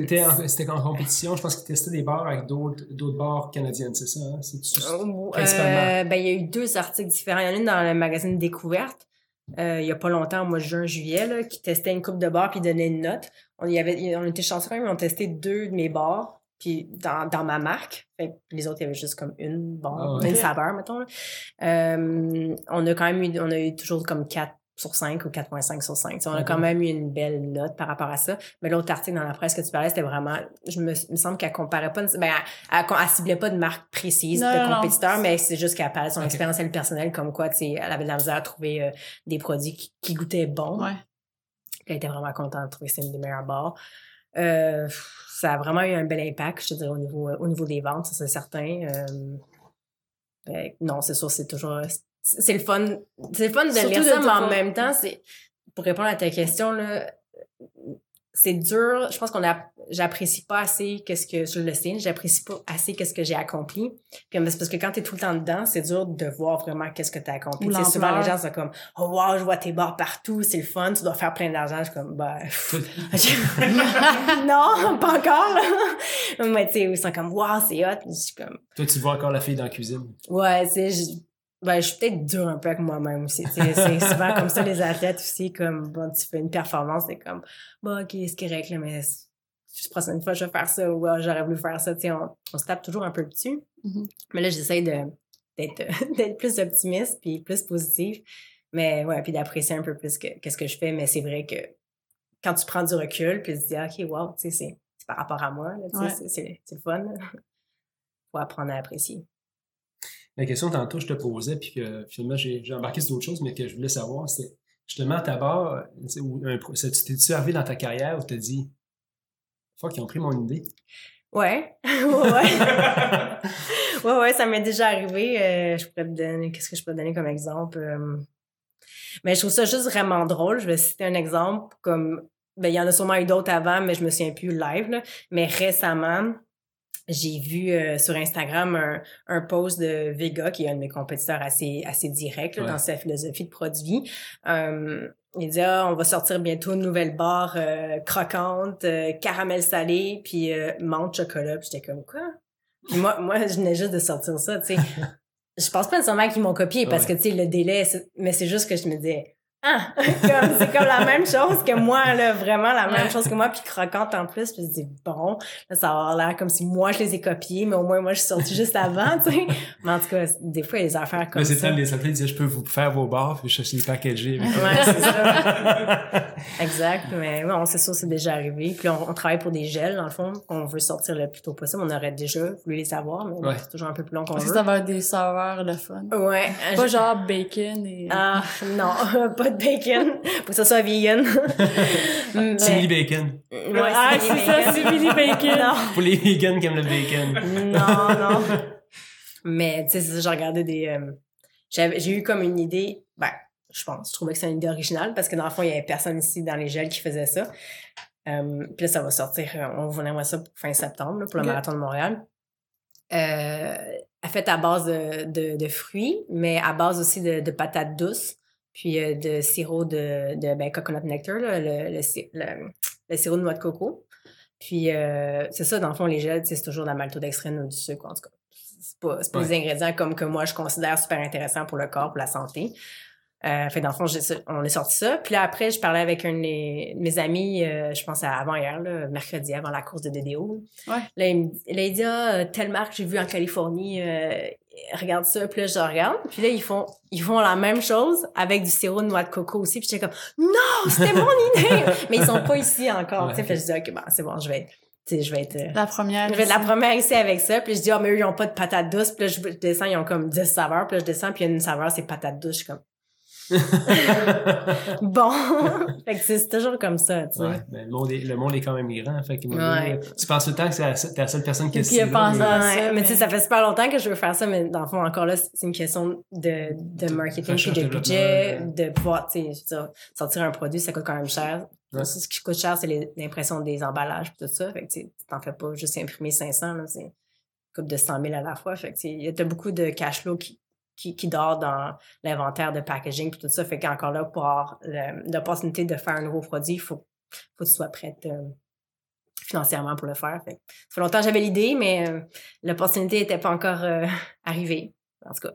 c'était en compétition, je pense qu'ils testaient des bars avec d'autres bars canadiennes, c'est ça? Hein? C'est euh, ben, il y a eu deux articles différents. Il y en a une dans le magazine Découverte, euh, il y a pas longtemps, au mois de juin, juillet, là, qui testait une coupe de bars puis donnait une note. On y avait, on était chanceux quand même, on testé deux de mes bars puis dans, dans ma marque. les autres, il y avait juste comme une bar, ah une saveur, mettons. Euh, on a quand même eu, on a eu toujours comme quatre sur 5 ou 4.5 sur 5. on a quand même eu une belle note par rapport à ça. Mais l'autre article dans la presse que tu parlais, c'était vraiment, je me, me semble qu'elle comparait pas, ben, elle, elle, ciblait pas de marque précise de compétiteur, mais c'est juste qu'elle parlait de son expérience personnelle comme quoi, tu sais, elle avait de la misère à trouver euh, des produits qui, goûtaient bon. Ouais. Elle était vraiment contente de trouver c'est une des meilleures bars. Euh, ça a vraiment eu un bel impact, je te dirais, au niveau, au niveau des ventes, ça c'est certain. Euh, ben, non, c'est sûr, c'est toujours c'est le fun. C'est le fun de lire ça, mais en même temps, c'est pour répondre à ta question, là, c'est dur. Je pense qu'on a, j'apprécie pas assez qu'est-ce que, je le sais, j'apprécie pas assez qu'est-ce que j'ai accompli. Puis, c'est parce que quand t'es tout le temps dedans, c'est dur de voir vraiment qu'est-ce que t'as accompli. C'est souvent, les gens sont comme, oh wow, je vois tes bars partout, c'est le fun, tu dois faire plein d'argent. Je suis comme, bah, non, pas encore, Mais tu sais, ils sont comme, wow, c'est hot. Je suis comme. Toi, tu vois encore la fille dans la cuisine. Ouais, c'est, ben, je suis peut-être dur un peu avec moi-même aussi. C'est souvent comme ça, les athlètes aussi, comme, bon, tu fais une performance, c'est comme, bon, ok, c'est correct, là, mais la prochaine fois, je vais faire ça, ou ah, j'aurais voulu faire ça, tu sais, on, on, se tape toujours un peu dessus. Mm-hmm. Mais là, j'essaie d'être, plus optimiste, puis plus positive. Mais ouais, puis d'apprécier un peu plus que, qu'est-ce que je fais. Mais c'est vrai que quand tu prends du recul, puis tu te dis, ah, OK, wow, tu sais, c'est, par rapport à moi, c'est, le fun. Faut apprendre à apprécier. La question tantôt, je te posais, puis que finalement, j'ai embarqué sur d'autres choses, mais que je voulais savoir, c'est justement ta barre, tu t'es-tu arrivé dans ta carrière où tu dit, fuck, ils ont pris mon idée? Ouais, ouais, ouais. ouais, ça m'est déjà arrivé. Euh, je pourrais te donner, qu'est-ce que je peux te donner comme exemple? Euh, mais je trouve ça juste vraiment drôle. Je vais citer un exemple comme, ben, il y en a sûrement eu d'autres avant, mais je me souviens plus live, là. Mais récemment, j'ai vu euh, sur Instagram un, un, post de Vega, qui est un de mes compétiteurs assez, assez direct dans sa philosophie de produit. Euh, il dit ah, on va sortir bientôt une nouvelle barre euh, croquante, caramel salé, puis menthe chocolat. Puis j'étais comme quoi? Puis moi, moi, je venais juste de sortir ça, tu sais. je pense pas nécessairement qu'ils m'ont copié parce que tu sais, le délai, mais c'est juste que je me disais ah, c'est comme la même chose que moi, là, vraiment la même chose que moi, puis croquante en plus. Puis je dis, bon, là, ça va avoir l'air comme si moi, je les ai copiés, mais au moins, moi, je suis sortie juste avant, tu sais. Mais en tout cas, des fois, il y a des affaires comme mais ça. Mais c'est ça, les athlètes disaient, je peux vous faire vos bars, puis je suis packagé. ouais, c'est ça. exact. Mais bon, c'est sûr, c'est déjà arrivé. Puis on, travaille pour des gels, dans le fond, qu'on veut sortir le plus tôt possible. On aurait déjà voulu les savoir, mais c'est toujours un peu plus long qu'on veut. Ça va des saveurs de fun. Ouais. Pas genre bacon et... Ah, non, pas bacon. Faut que ça soit vegan. Simili bacon. Ouais, ah, c'est ça, simili bacon. Non. Pour les vegans qui aiment le bacon. non, non. Mais, tu sais, j'ai regardé des... Euh, j'ai eu comme une idée, ben, je pense, je trouvais que c'est une idée originale parce que dans le fond, il y avait personne ici dans les gels qui faisait ça. Euh, puis là, ça va sortir, euh, on voulait voir ça fin septembre pour le marathon de Montréal. Euh, fait à base de, de, de, fruits, mais à base aussi de, de patates douces puis euh, de sirop de, de ben, coconut nectar, le, le, le, sirop de noix de coco. Puis euh, c'est ça, dans le fond, les gels, c'est toujours de la maltodextrine ou du sucre, en tout cas. C'est pas, pas des ingrédients comme que moi, je considère super intéressants pour le corps, pour la santé. Euh, fait dans le fond, on est sorti ça. Puis là, après, je parlais avec un de mes, amis, euh, je pense à avant-hier, mercredi, avant la course de DDO. Ouais. Là, il, me, dit, ah, telle marque j'ai vu en Californie, euh, regarde ça. Puis là, je regarde. Puis là, ils font, ils font la même chose avec du sirop de noix de coco aussi. Puis j'étais comme, non, c'était mon idée! Mais ils sont pas ici encore. Ouais. Fait je dis, OK, bon, c'est bon, je vais être je vais être la première je vais être la première ici avec ça puis je dis oh mais eux ils ont pas de patates douces puis là je descends ils ont comme 10 saveurs puis là je descends puis il y a une saveur c'est patate douce je suis comme bon. fait que c'est toujours comme ça, tu sais. Ouais, ben, le, monde est, le monde est quand même grand. Fait que tu penses tout le temps que c'est la, seule personne qui, qui a pensé à ça. Mais, tu sais, ça fait super longtemps que je veux faire ça, mais dans le fond, encore là, c'est une question de, de marketing puis de budget, de pouvoir, tu sais, sortir un produit, ça coûte quand même cher. Ce qui coûte cher, c'est l'impression des emballages et tout ça. Fait que tu t'en fais pas juste imprimer 500, là, c'est coûte de 100 000 à la fois. Fait que il y a beaucoup de cash flow qui, qui, qui dort dans l'inventaire de packaging puis tout ça. Fait qu'encore là, pour avoir l'opportunité de faire un nouveau produit, il faut, faut que tu sois prête euh, financièrement pour le faire. Fait, ça fait longtemps que j'avais l'idée, mais euh, l'opportunité n'était pas encore euh, arrivée. En tout cas,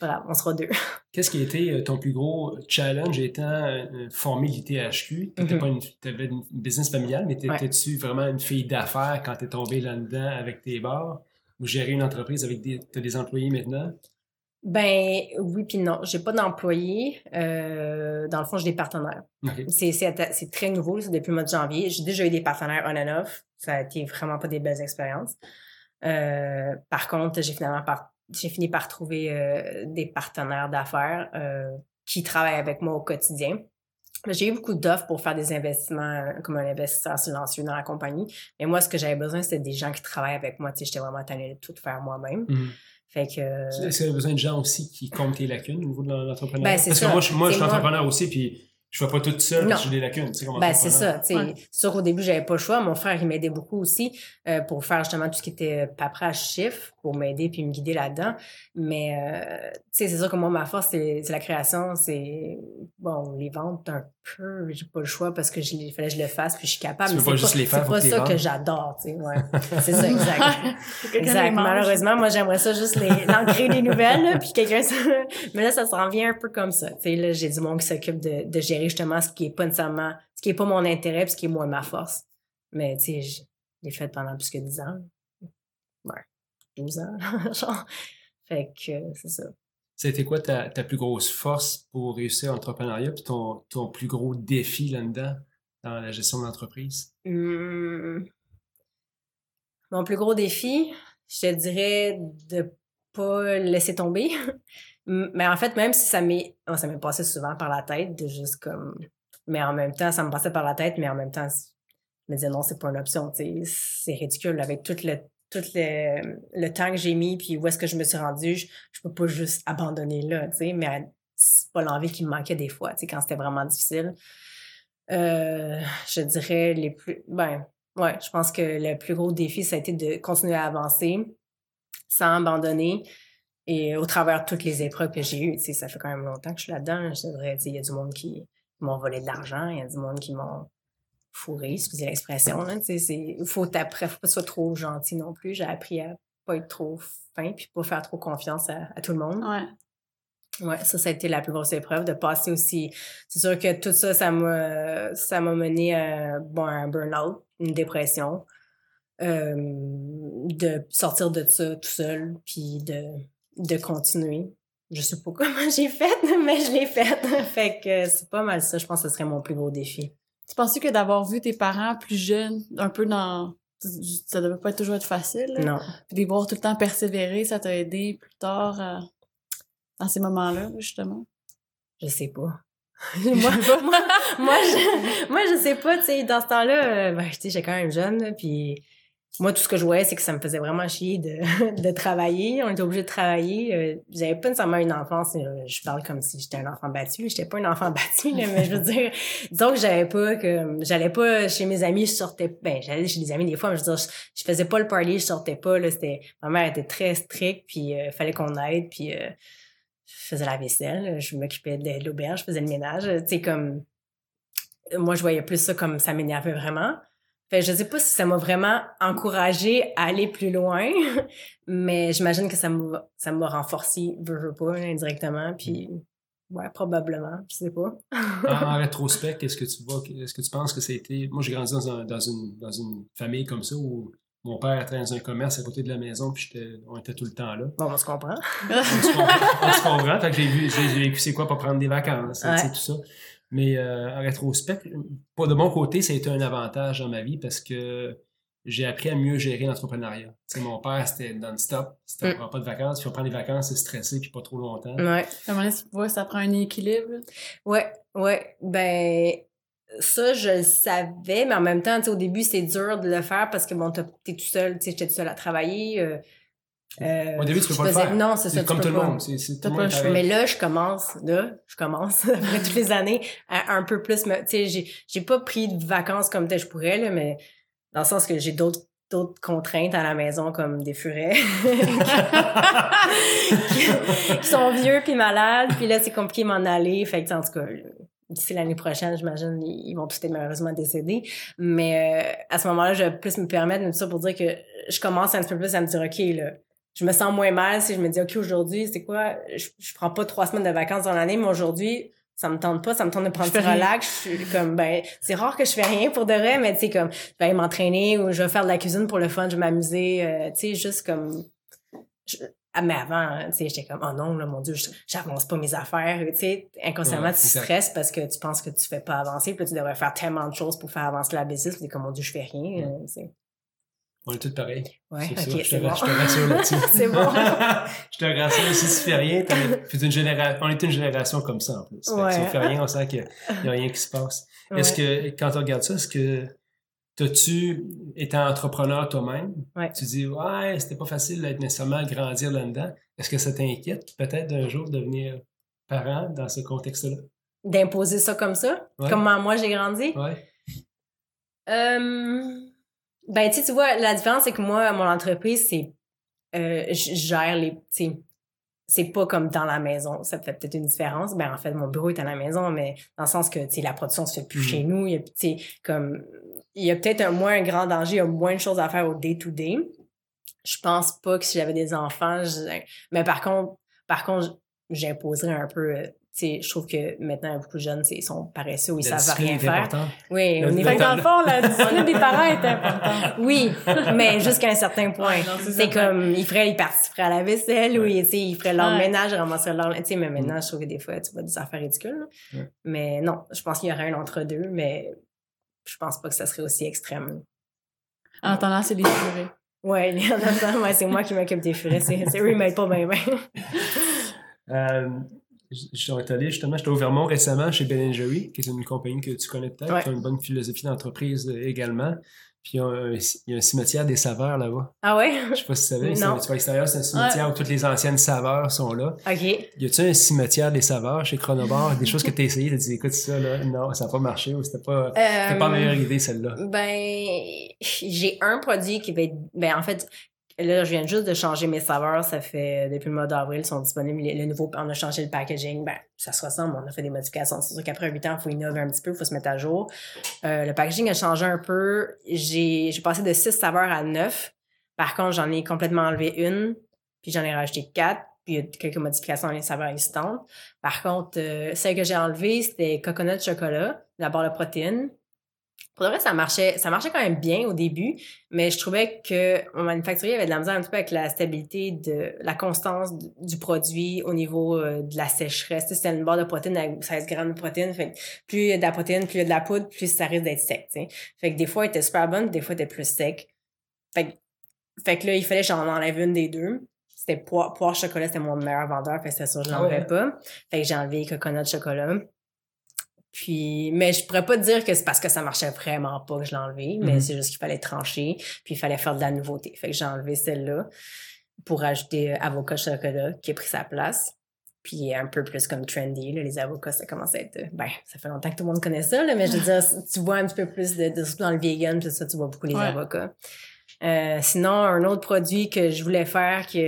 voilà, on sera deux. Qu'est-ce qui a été ton plus gros challenge étant formé l'ITHQ? Tu mm-hmm. avais une business familiale, mais étais-tu vraiment une fille d'affaires quand tu es tombée là-dedans avec tes bars? Ou gérer une entreprise avec des, des employés maintenant? Ben oui puis non. J'ai pas d'employés. Euh, dans le fond, j'ai des partenaires. C'est très nouveau, c'est depuis le mois de janvier. J'ai déjà eu des partenaires on and off. Ça a été vraiment pas des belles expériences. Euh, par contre, j'ai finalement par, j'ai fini par trouver euh, des partenaires d'affaires euh, qui travaillent avec moi au quotidien. J'ai eu beaucoup d'offres pour faire des investissements comme un investisseur silencieux dans la compagnie. Mais moi, ce que j'avais besoin, c'était des gens qui travaillent avec moi. Tu sais, j'étais vraiment tannée de tout faire moi-même. Mm-hmm. Fait que. Est-ce qu'il y a besoin de gens aussi qui comptent tes lacunes au niveau de l'entrepreneuriat? Ben, Parce que moi, je, moi, je suis entrepreneur aussi, puis je ne vais pas toute seule, j'ai des lacunes. Tu sais, ben, c'est ça. Tu sais, sûr qu'au début, j'avais pas le choix. Mon frère, il m'aidait beaucoup aussi euh, pour faire justement tout ce qui était paperasse chiffre, pour m'aider puis me guider là-dedans. Mais, euh, tu sais, c'est sûr que moi, ma force, c'est la création. C'est, bon, les ventes, un peu, j'ai pas le choix parce que il fallait que je le fasse puis je suis capable. Tu mais pas juste les faire, C'est pas ça que j'adore, tu sais, ouais. c'est ça, exact. exact. Malheureusement, moi, j'aimerais ça juste les, créer des nouvelles, puis quelqu'un, mais là, ça se rend bien un peu comme ça. Tu sais, là, j'ai du monde qui s'occupe de, de gérer justement ce qui est pas nécessairement, ce qui est pas mon intérêt, puis ce qui est moins ma force. Mais tu sais, je l'ai fait pendant plus que 10 ans. Ouais, 12 ans, genre. Fait que c'est ça. C'était quoi ta, ta, plus grosse force pour réussir l'entrepreneuriat, puis ton, ton plus gros défi là-dedans, dans la gestion de l'entreprise? Mmh. Mon plus gros défi, je te dirais de pas laisser tomber. Mais en fait, même si ça m'est, oh, ça m'est passé souvent par la tête de juste comme, mais en même temps, ça me passait par la tête, mais en même temps, je me disais non, c'est pas une option, c'est ridicule avec tout le, tout le, le temps que j'ai mis puis où est-ce que je me suis rendue, je, je peux pas juste abandonner là, tu sais, mais c'est pas l'envie qui me manquait des fois, tu sais, quand c'était vraiment difficile. Euh, je dirais les plus, ben, ouais, je pense que le plus gros défi, ça a été de continuer à avancer sans abandonner et au travers de toutes les épreuves que j'ai eues, ça fait quand même longtemps que je suis là-dedans. Je dirais, il y a du monde qui m'ont volé de l'argent, il y a du monde qui m'ont fourré, excusez l'expression. Il faut après, faut pas être trop gentil non plus. J'ai appris à pas être trop fin puis pas faire trop confiance à, tout le monde. Ouais. Ouais, ça, ça a été la plus grosse épreuve de passer aussi. C'est sûr que tout ça, ça m'a, ça m'a mené à, bon, un burn-out, une dépression. Euh, de sortir de ça tout seul, puis de, de continuer. Je sais pas comment j'ai fait, mais je l'ai fait. fait que c'est pas mal ça. Je pense que ce serait mon plus gros défi. Tu penses que d'avoir vu tes parents plus jeunes, un peu dans ça devait pas toujours être facile. Non. Puis de les voir tout le temps persévérer, ça t'a aidé plus tard euh, dans ces moments-là, justement? Je sais pas. moi, moi, moi, je, moi, je sais pas, tu sais, dans ce temps-là, euh, ben, tu sais, j'étais quand même jeune, puis moi, tout ce que je voyais, c'est que ça me faisait vraiment chier de, de travailler. On était obligé de travailler. Euh, j'avais pas nécessairement une enfance. Euh, je parle comme si j'étais un enfant battu. J'étais pas un enfant battu, mais je veux dire, que j'avais pas que j'allais pas chez mes amis, je sortais. Ben, j'allais chez des amis des fois, mais je veux dire, je, faisais pas le party, je sortais pas. Là, c'était ma mère était très stricte, puis il euh, fallait qu'on aide, puis je faisais la vaisselle, je m'occupais de l'auberge, je faisais le ménage. Tu comme moi, je voyais plus ça comme ça m'énervait vraiment. Fait je sais pas si ça m'a vraiment encouragé à aller plus loin, mais j'imagine que ça m'a ça m'a renforcé, veux, veux pas, indirectement, puis ouais, probablement, je sais pas. en, rétrospect, qu'est-ce que tu vois, est-ce que tu penses que ça a été... Moi, j'ai grandi dans, dans, une, dans une famille comme ça où mon père était dans un commerce à côté de la maison, puis on était tout le temps là. Bon, on se comprend. on se comprend. on se comprend. Fait que j'ai vu, j'ai vécu c'est quoi pour prendre des vacances, sais, tout ça. Mais euh, en rétrospect, pour de mon côté, ça a été un avantage dans ma vie parce que j'ai appris à mieux gérer l'entrepreneuriat. mon père, c'était non-stop. C'était mm. pas de vacances. Puis on prend des vacances, c'est stressé, puis pas trop longtemps. Ouais. Comment tu vois, ça prend un équilibre? Ouais, ouais. Ben, ça, je le savais, mais en même temps, au début, c'est dur de le faire parce que bon, t'es tout seul, tu sais, j'étais tout seul à travailler. Euh, euh, Au début, tu peux pas le faire. Non, c'est ça. Comme tout le monde. Mais là, je commence, là, je commence, après toutes les années, à un peu plus Tu sais, j'ai, j'ai pas pris de vacances comme je pourrais, là, mais dans le sens que j'ai d'autres d'autres contraintes à la maison comme des furets qui, sont vieux puis malades puis là c'est compliqué de m'en aller fait que en tout cas d'ici l'année prochaine j'imagine ils vont tous être malheureusement décédés mais euh, à ce moment-là je vais plus me permettre de ça pour dire que je commence un petit peu plus à me dire ok là je me sens moins mal si je me dis, OK, aujourd'hui, c'est quoi? Je, je prends pas trois semaines de vacances dans l'année, mais aujourd'hui, ça me tente pas, ça me tente de prendre du relax. Je suis comme, ben, c'est rare que je fais rien pour de vrai, mais tu sais, comme, je vais m'entraîner ou je vais faire de la cuisine pour le fun, je vais m'amuser, euh, tu sais, juste comme, ah, mais avant, hein, tu sais, j'étais comme, oh non, là, mon Dieu, j'avance pas mes affaires, tu sais, inconsciemment, tu stresses parce que tu penses que tu fais pas avancer, puis tu devrais faire tellement de choses pour faire avancer la business, puis comme, mon Dieu, je fais rien, euh, tu sais. On est tous pareils. Ouais, ok, c'est Je, bon. je, te rassure là-dessus. c'est bon. je te rassure, si tu fais rien, une génération, on est une génération comme ça, en plus. Ouais. Si on fait rien, on sent qu'il n'y a rien qui se passe. Est-ce que, quand tu regardes ça, est-ce que T'as-tu, étant entrepreneur toi-même, tu dis, ouais, c'était pas facile d'être nécessairement grandir là-dedans. Est-ce que ça t'inquiète peut-être d'un jour devenir parent dans ce contexte-là? D'imposer ça comme ça? Comment moi j'ai grandi? Ouais. Euh, ben, tu tu vois, la différence, c'est que moi, mon entreprise, c'est. Euh, je gère les. Tu c'est pas comme dans la maison. Ça fait peut-être une différence. Ben, en fait, mon bureau est à la maison, mais dans le sens que, tu sais, la production se fait plus chez mmh. nous. Il y a, tu sais, comme. Il y a peut-être un moins un grand danger, il y a moins de choses à faire au day-to-day. Je pense pas que si j'avais des enfants, mais par contre, par contre, j'imposerais un peu euh, je trouve que maintenant, beaucoup de jeunes, ils sont paresseux ou ils savent rien faire. Oui, au niveau dans le fond, la discipline des parents est importante. Oui, mais jusqu'à un certain point. c'est comme, ils feraient, ils participeraient à la vaisselle ou ils, ils feraient leur ménage, ils ramasseraient leur, tu sais, mais maintenant, je trouve que des fois, tu vois des affaires ridicules. Mais non, je pense qu'il y aurait un entre-deux, mais je pense pas que ça serait aussi extrême. En attendant, c'est des furets. Ouais, en attendant, c'est moi qui m'occupe des furets. C'est, c'est eux, ils m'aident pas bien, bien. Euh, je suis allé justement, j'étais au Vermont récemment chez Ben Jerry, qui est une compagnie que tu connais peut-être, qui a une bonne philosophie d'entreprise euh, également. Puis il y, a un, il y, a un, cimetière des saveurs là-bas. Ah ouais? Je sais pas si tu savais. Non. Tu vas à l'extérieur, c'est un cimetière où toutes les anciennes saveurs sont là. OK. Y a-tu un cimetière des saveurs chez Chronobar? des choses que tu as essayé, tu dit, écoute ça, là, non, ça n'a pas marché ou c'était pas, c'était pas la meilleure idée, celle-là? Ben, j'ai un produit qui va être, ben, en fait, Là, je viens juste de changer mes saveurs. Ça fait depuis le mois d'avril, ils sont disponibles. Le nouveau, on a changé le packaging. Ben, ça se ressemble, on a fait des modifications. C'est sûr qu'après 8 ans, il faut innover un petit peu, il faut se mettre à jour. Euh, le packaging a changé un peu. J'ai passé de 6 saveurs à 9. Par contre, j'en ai complètement enlevé une, puis j'en ai rajouté 4. puis il y a quelques modifications dans les saveurs existantes. Par contre, euh, celle que j'ai enlevée, c'était coconut chocolat, la barre de protéines. Pour le vrai, ça marchait, ça marchait quand même bien au début, mais je trouvais que mon manufacturier avait de la misère un petit peu avec la stabilité de la constance du produit au niveau euh, de la sécheresse. C'était une barre de protéines avec 16 grammes de protéines. Fait plus il y a de la protéine, plus il y a de la poudre, plus ça risque d'être sec. Fait que des fois, elle était super bonne, des fois, elle était plus sec. Fait que, fait que là, il fallait que j'en enlève une des deux. C'était poire, poire chocolat, c'était mon meilleur vendeur, fait que c'était sûr que je l'enlevais ah pas. Fait que j'ai enlevé coconut chocolat. Puis, mais je pourrais pas dire que c'est parce que ça marchait vraiment pas que je l'ai enlevé, mais mhm. c'est juste qu'il fallait trancher, puis il fallait faire de la nouveauté. Fait que j'ai enlevé celle-là pour ajouter euh, avocat chocolat qui a pris sa place. Puis un peu plus comme trendy, là, les avocats, ça commence à être... Euh, ben, ça fait longtemps que tout le monde connaît ça, là, mais je veux dire, tu vois un petit peu plus de... de dans le vegan, tout ça, tu vois beaucoup les avocats. Euh, sinon, un autre produit que je voulais faire qui,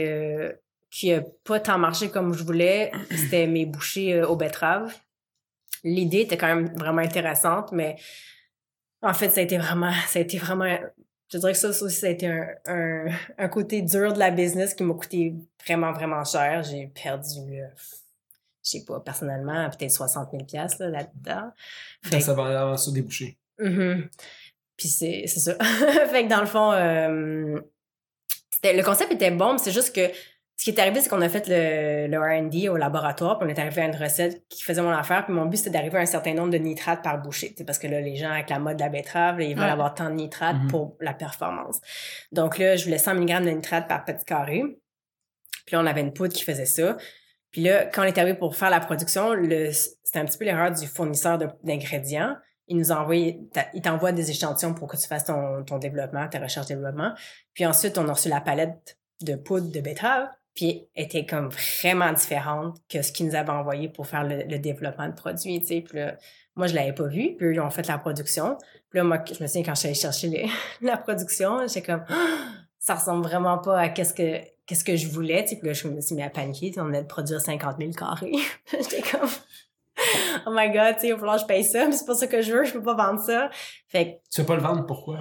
qui a pas tant marché comme je voulais, c'était mes bouchées aux betteraves l'idée était quand même vraiment intéressante, mais en fait, ça a été vraiment, ça a été vraiment, je dirais que ça, aussi, ça a été un, un, côté dur de la business qui m'a coûté vraiment, vraiment cher. J'ai perdu, euh, je sais pas, personnellement, peut-être 60 000 pièces là-dedans. Fait ça va avoir ça débouché. Mm Puis c'est ça. fait que dans le fond, euh, le concept était bon, mais c'est juste que ce qui est arrivé, c'est qu'on a fait le, le R&D au laboratoire, puis on est arrivé à une recette qui faisait mon affaire, puis mon but, c'était d'arriver à un certain nombre de nitrates par bouchée, parce que là, les gens, avec la mode de la betterave, ils veulent avoir tant de nitrates mm-hmm. pour la performance. Donc là, je voulais 100 mg de nitrates par petit carré. Puis là, on avait une poudre qui faisait ça. Puis là, quand on est arrivé pour faire la production, c'était un petit peu l'erreur du fournisseur d'ingrédients. Il nous envoie, il t'envoie des échantillons pour que tu fasses ton, ton développement, ta recherche-développement. Puis ensuite, on a reçu la palette de poudre de betterave puis était comme vraiment différente que ce qu'ils nous avaient envoyé pour faire le, développement de produits, tu sais. Puis là, moi, je l'avais pas vu, puis ils ont fait la production. Puis là, moi, je me souviens, quand j'allais chercher la production, j'étais comme, ça ressemble vraiment pas à qu'est-ce que qu'est-ce que je voulais, tu sais. Puis là, je me suis mis à paniquer, on venait de produire 50 000 carrés. j'étais comme... oh my god, tu sais, il va falloir que je paye ça, mais c'est pas ça que je veux, je peux pas vendre ça. Fait Tu veux pas le vendre, pourquoi?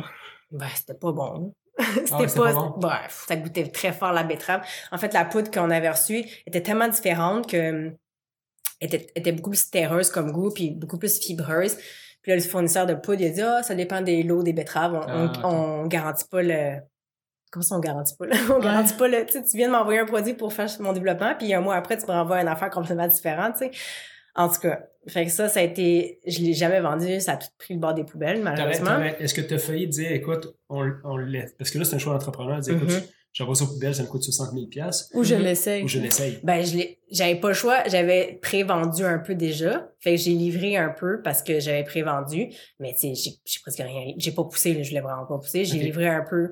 Ben, c'était pas bon. C'était pas, bref, ça goûtait très fort la betterave. En fait, la poudre qu'on avait reçue était tellement différente que hum, était, était beaucoup plus terreuse comme goût puis beaucoup plus fibreuse. Puis là, le fournisseur de poudre, il a dit ah, ça dépend des lots des betteraves, on, ah, on, garantit pas le Comment ça, on garantit pas? on garantit pas le. Tu, tu viens de m'envoyer un produit pour faire mon développement, puis un mois après, tu me renvoies une affaire complètement différente, tu sais. En tout cas, fait que ça, ça a été, je l'ai jamais vendu, ça a tout pris le bord des poubelles, malheureusement. Est-ce que tu as failli dire, écoute, on, on laisse, parce que là, c'est un choix d'entrepreneur, dire, écoute, mm-hmm. j'envoie ça aux poubelles, ça me coûte 60 000 Ou je mm-hmm. l'essaye. Ou je l'essaye. Ben, je j'avais pas le choix, j'avais pré-vendu un peu déjà. Fait que j'ai livré un peu parce que j'avais pré-vendu. Mais tu sais, j'ai presque rien, j'ai pas poussé, je voulais vraiment pas pousser. J'ai livré un peu.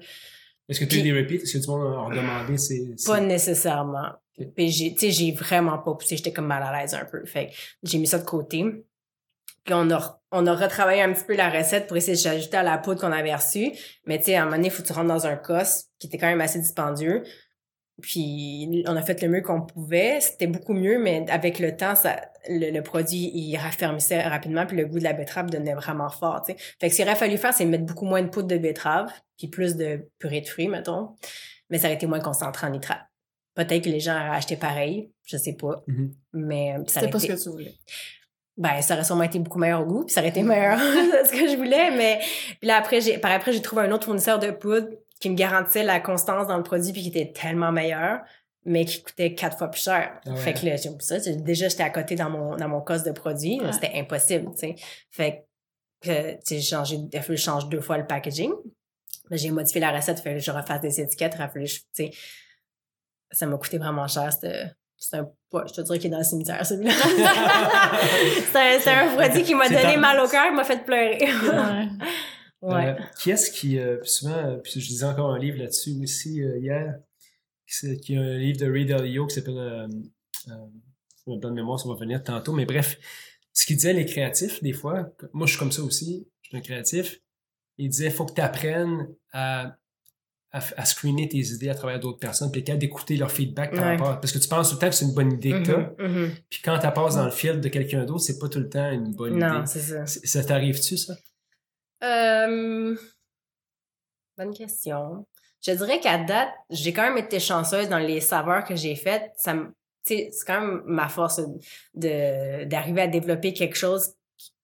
Est-ce que tu as eu des repeats? Est-ce que tu monde a demandé? C'est, Pas nécessairement. Puis j'ai, tu sais, j'ai vraiment pas poussé, j'étais comme mal à l'aise un peu. Fait j'ai mis ça de côté. Puis on a, on a retravaillé un petit peu la recette pour essayer de s'ajouter à la poudre qu'on avait reçue. Mais tu sais, à un moment donné, il faut que tu rentres dans un cos qui était quand même assez dispendieux. Puis on a fait le mieux qu'on pouvait. C'était beaucoup mieux, mais avec le temps, ça, le, produit, il raffermissait rapidement, puis le goût de la betterave devenait vraiment fort. sais. Fait que ce qu'il aurait fallu faire, c'est mettre beaucoup moins de poudre de betterave, puis plus de purée de fruits, mettons. Mais ça aurait été moins concentré en nitrate. Peut-être que les gens auraient acheté pareil, je sais pas. Mm-hmm. Mais ça C'était pas ce que tu voulais. Ben, ça aurait sûrement été beaucoup meilleur au goût, puis ça aurait été meilleur ce que je voulais, mais puis là après j'ai par après j'ai trouvé un autre fournisseur de poudre qui me garantissait la constance dans le produit puis qui était tellement meilleur mais qui coûtait quatre fois plus cher. Ah fait que là, ça, déjà j'étais à côté dans mon dans mon coste de produit, c'était impossible, tu sais. Fait que tu sais, j'ai changé, il a fallu changer deux fois le packaging. J'ai modifié la recette, il fallait que je refasse des étiquettes, il a fallu, tu sais, ça m'a coûté vraiment cher. C'est un je te dirais qu'il est dans le cimetière, celui-là. c'est un, un, produit qui m'a donné mal au cœur, m'a fait pleurer. ouais. Euh, qui est-ce qui, euh, souvent, euh, puis je lisais encore un livre là-dessus aussi hier, qui, est un livre de Ray Dalio qui s'appelle, euh, euh, bonne mémoire, ça va venir tantôt, mais bref, ce qu'il disait, les créatifs, des fois, moi je suis comme ça aussi, je suis un créatif, il disait, faut que tu apprennes à à, screener tes idées à travers d'autres personnes, puis qu'à d'écouter leur feedback par rapport. Parce que tu penses tout le temps que c'est une bonne idée que tu mm-hmm, mm-hmm. Puis quand tu passes dans le fil de quelqu'un d'autre, c'est pas tout le temps une bonne idée. Non, c'est ça. Ça t'arrive-tu, ça? Euh... Bonne question. Je dirais qu'à date, j'ai quand même été chanceuse dans les saveurs que j'ai faites. Ça c'est quand même ma force de d'arriver à développer quelque chose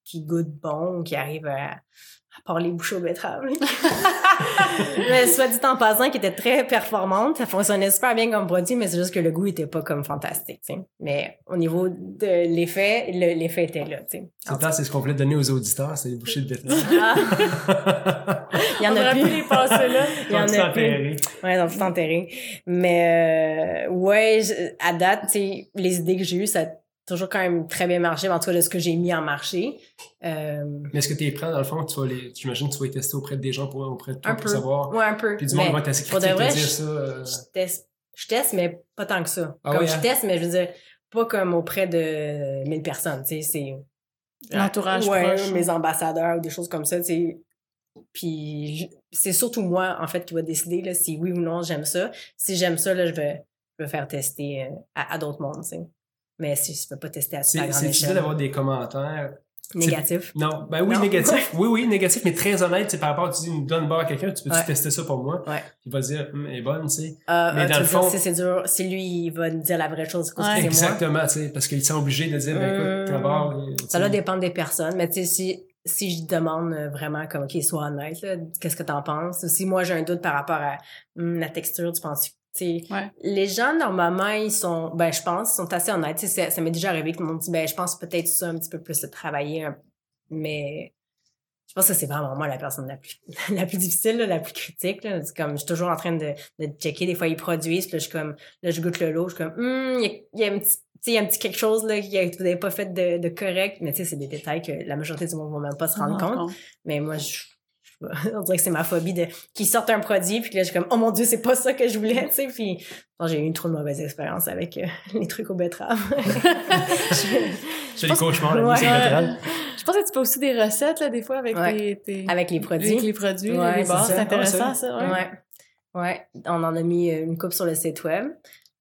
qui, goûte bon, qui arrive à, les bouchées aux betteraves. mais soit dit en passant, qui était très performante. Ça fonctionnait super bien comme produit, mais c'est juste que le goût était pas comme fantastique, sais. Mais au niveau de l'effet, l'effet était là, tu sais. C'est c'est ce qu'on voulait donner aux auditeurs, c'est les bouchées de betteraves. Ah. Il y en a plus. les passer là. Il y en a plus. Ouais, ils ont tout enterré. Mais, euh, ouais, à date, tu sais, les idées que j'ai eues, ça toujours quand même très bien marché, en tout cas de ce que j'ai mis en marché. Euh... Mais est-ce que tu es prêt, dans le fond, tu vas les, j'imagine que tu vas les tester auprès des gens pour, auprès de toi un pour peu. savoir. Ouais, un peu. Puis du monde va être assez critique de dire ça. Euh... Je, teste, je teste, mais pas tant que ça. Ah comme je hein? teste, mais je veux dire, pas comme auprès de 1000 personnes, tu sais, c'est... L'entourage ouais, proche. mes ambassadeurs ou des choses comme ça, tu sais. Puis c'est surtout moi, en fait, qui va décider là, si oui ou non j'aime ça. Si j'aime ça, là, je vais, je vais faire tester euh, à, à d'autres mondes, tu sais. Mais si je peux pas tester à super grande échelle. C'est difficile d'avoir des commentaires Négatif. Non, ben oui, négatif. Oui, oui, négatif, mais très honnête, c'est par rapport, tu dis une donne barre à quelqu'un, tu peux-tu tester ça pour moi? Ouais. Il va dire, hum, elle est bonne, tu sais. Euh, mais euh, dans le fond. C'est dur. Si lui, il va nous dire la vraie chose, c'est ouais. Exactement, tu sais, parce qu'il est obligé de dire, ben écoute, d'abord. Hum. Ça va dépendre des personnes, mais tu sais, si, si je demande vraiment comme, OK, sois honnête, qu'est-ce que t'en penses? Si moi, j'ai un doute par rapport à hum, la texture, tu penses Ouais. Les gens, normalement, ils sont, ben, je pense, sont assez honnêtes. Ça, ça m'est déjà arrivé que le monde dit, ben, je pense peut-être ça un petit peu plus de travailler, mais je pense que c'est vraiment moi la personne la plus, la plus difficile, la plus critique. Là. comme, je suis toujours en train de, de checker. Des fois, ils produisent, puis là, je suis comme, là, je goûte le lot, je suis comme, hum, il y, a, un petit, il y a un petit quelque chose là qui vous n'avez pas fait de, de correct. Mais c'est des détails que la majorité du monde ne va même pas se rendre compte. Mais moi, je, on dirait que c'est ma phobie de qu'ils sortent un produit puis que là je suis comme oh mon dieu c'est pas ça que je voulais tu sais puis j'ai eu une trop de mauvaise expérience avec euh, les trucs aux betteraves j'ai les cauchemars la ouais. je pense que tu fais aussi des recettes là des fois avec tes, avec les produits. avec les produits les bars c'est intéressant ça, ouais. ouais. On en a mis une coupe sur le site web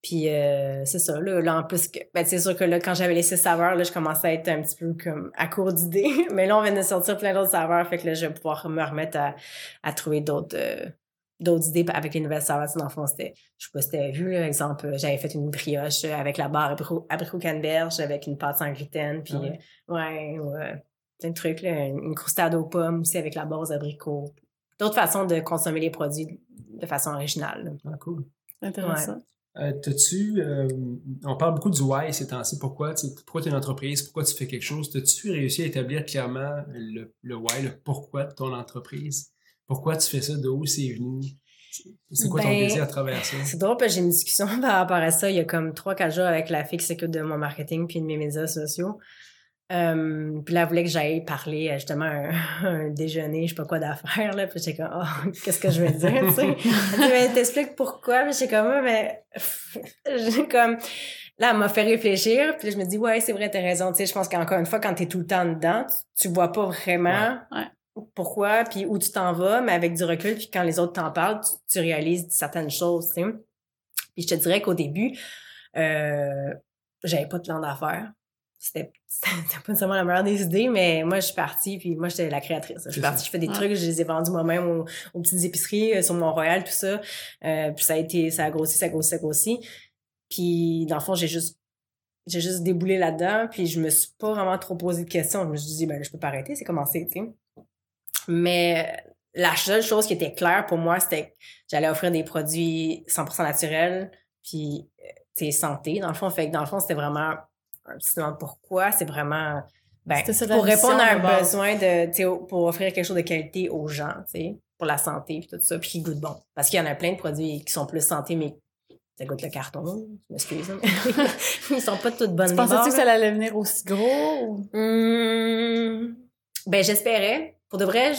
puis euh, c'est ça, là, là en plus, que, ben, c'est sûr que là, quand j'avais laissé saveurs, là, je commençais à être un petit peu comme à court d'idées. Mais là, on vient de sortir plein d'autres saveurs, fait que là, je vais pouvoir me remettre à, à trouver d'autres euh, d'autres idées avec les nouvelles saveurs. Dans le fond, c'était, je sais pas si t'avais vu, là, exemple, j'avais fait une brioche avec la barre abricot, abricot canneberge, avec une pâte sans gluten, puis ah ouais, ouais, plein de trucs, là, une croustade aux pommes aussi avec la base abricot. D'autres façons de consommer les produits de façon originale. Ah, cool. Intéressant. Euh, T'as-tu, euh, on parle beaucoup du why ces temps-ci, pourquoi, pourquoi tu es une entreprise, pourquoi tu fais quelque chose? T'as-tu réussi à établir clairement le, le why, le pourquoi de ton entreprise? Pourquoi tu fais ça, d'où c'est venu? C'est quoi ton ben, désir à travers ça? C'est drôle parce que j'ai une discussion par rapport à ça il y a comme 3-4 jours avec la fille qui s'occupe de mon marketing puis de mes médias sociaux. Euh, puis là, elle voulait que j'aille parler à justement un, un, déjeuner, je sais pas quoi d'affaires, là. Puis j'étais comme, oh, qu'est-ce que je vais dire, tu sais? Elle t'explique pourquoi? Puis j'étais comme, mais, j'ai comme, là, elle m'a fait réfléchir. Puis je me dis, ouais, c'est vrai, t'as raison. Tu sais, je pense qu'encore une fois, quand t'es tout le temps dedans, tu, vois pas vraiment pourquoi, puis où tu t'en vas, mais avec du recul, puis quand les autres t'en parlent, tu, réalises certaines choses, tu sais. Puis je te dirais qu'au début, euh, j'avais pas de plan d'affaires c'était pas nécessairement la meilleure des idées, mais moi, je suis partie, puis moi, j'étais la créatrice. Je suis partie, je fais des trucs, je les ai vendus moi-même aux, aux, petites épiceries euh, sur Mont-Royal, tout ça. Euh, puis ça a été, ça a grossi, ça a grossi, ça a grossi. Puis, dans le fond, j'ai juste, j'ai juste déboulé là-dedans, puis je me suis pas vraiment trop posé de questions. Je me suis dit, ben, je peux pas arrêter, c'est commencé, tu sais. Mais la seule chose qui était claire pour moi, c'était que j'allais offrir des produits 100% naturels, puis, euh, tu sais, santé, dans le fond. Fait que dans le fond, c'était vraiment un pourquoi, c'est vraiment ben, pour répondre à un besoin de, pour offrir quelque chose de qualité aux gens, pour la santé et tout ça, puis qui goûte bon. Parce qu'il y en a plein de produits qui sont plus santé, mais ça goûte le carton, je m'excuse. Ils sont pas toutes bonnes. Tu pensais-tu que ça allait venir aussi gros? Mmh, ben, j'espérais. Pour de vrai,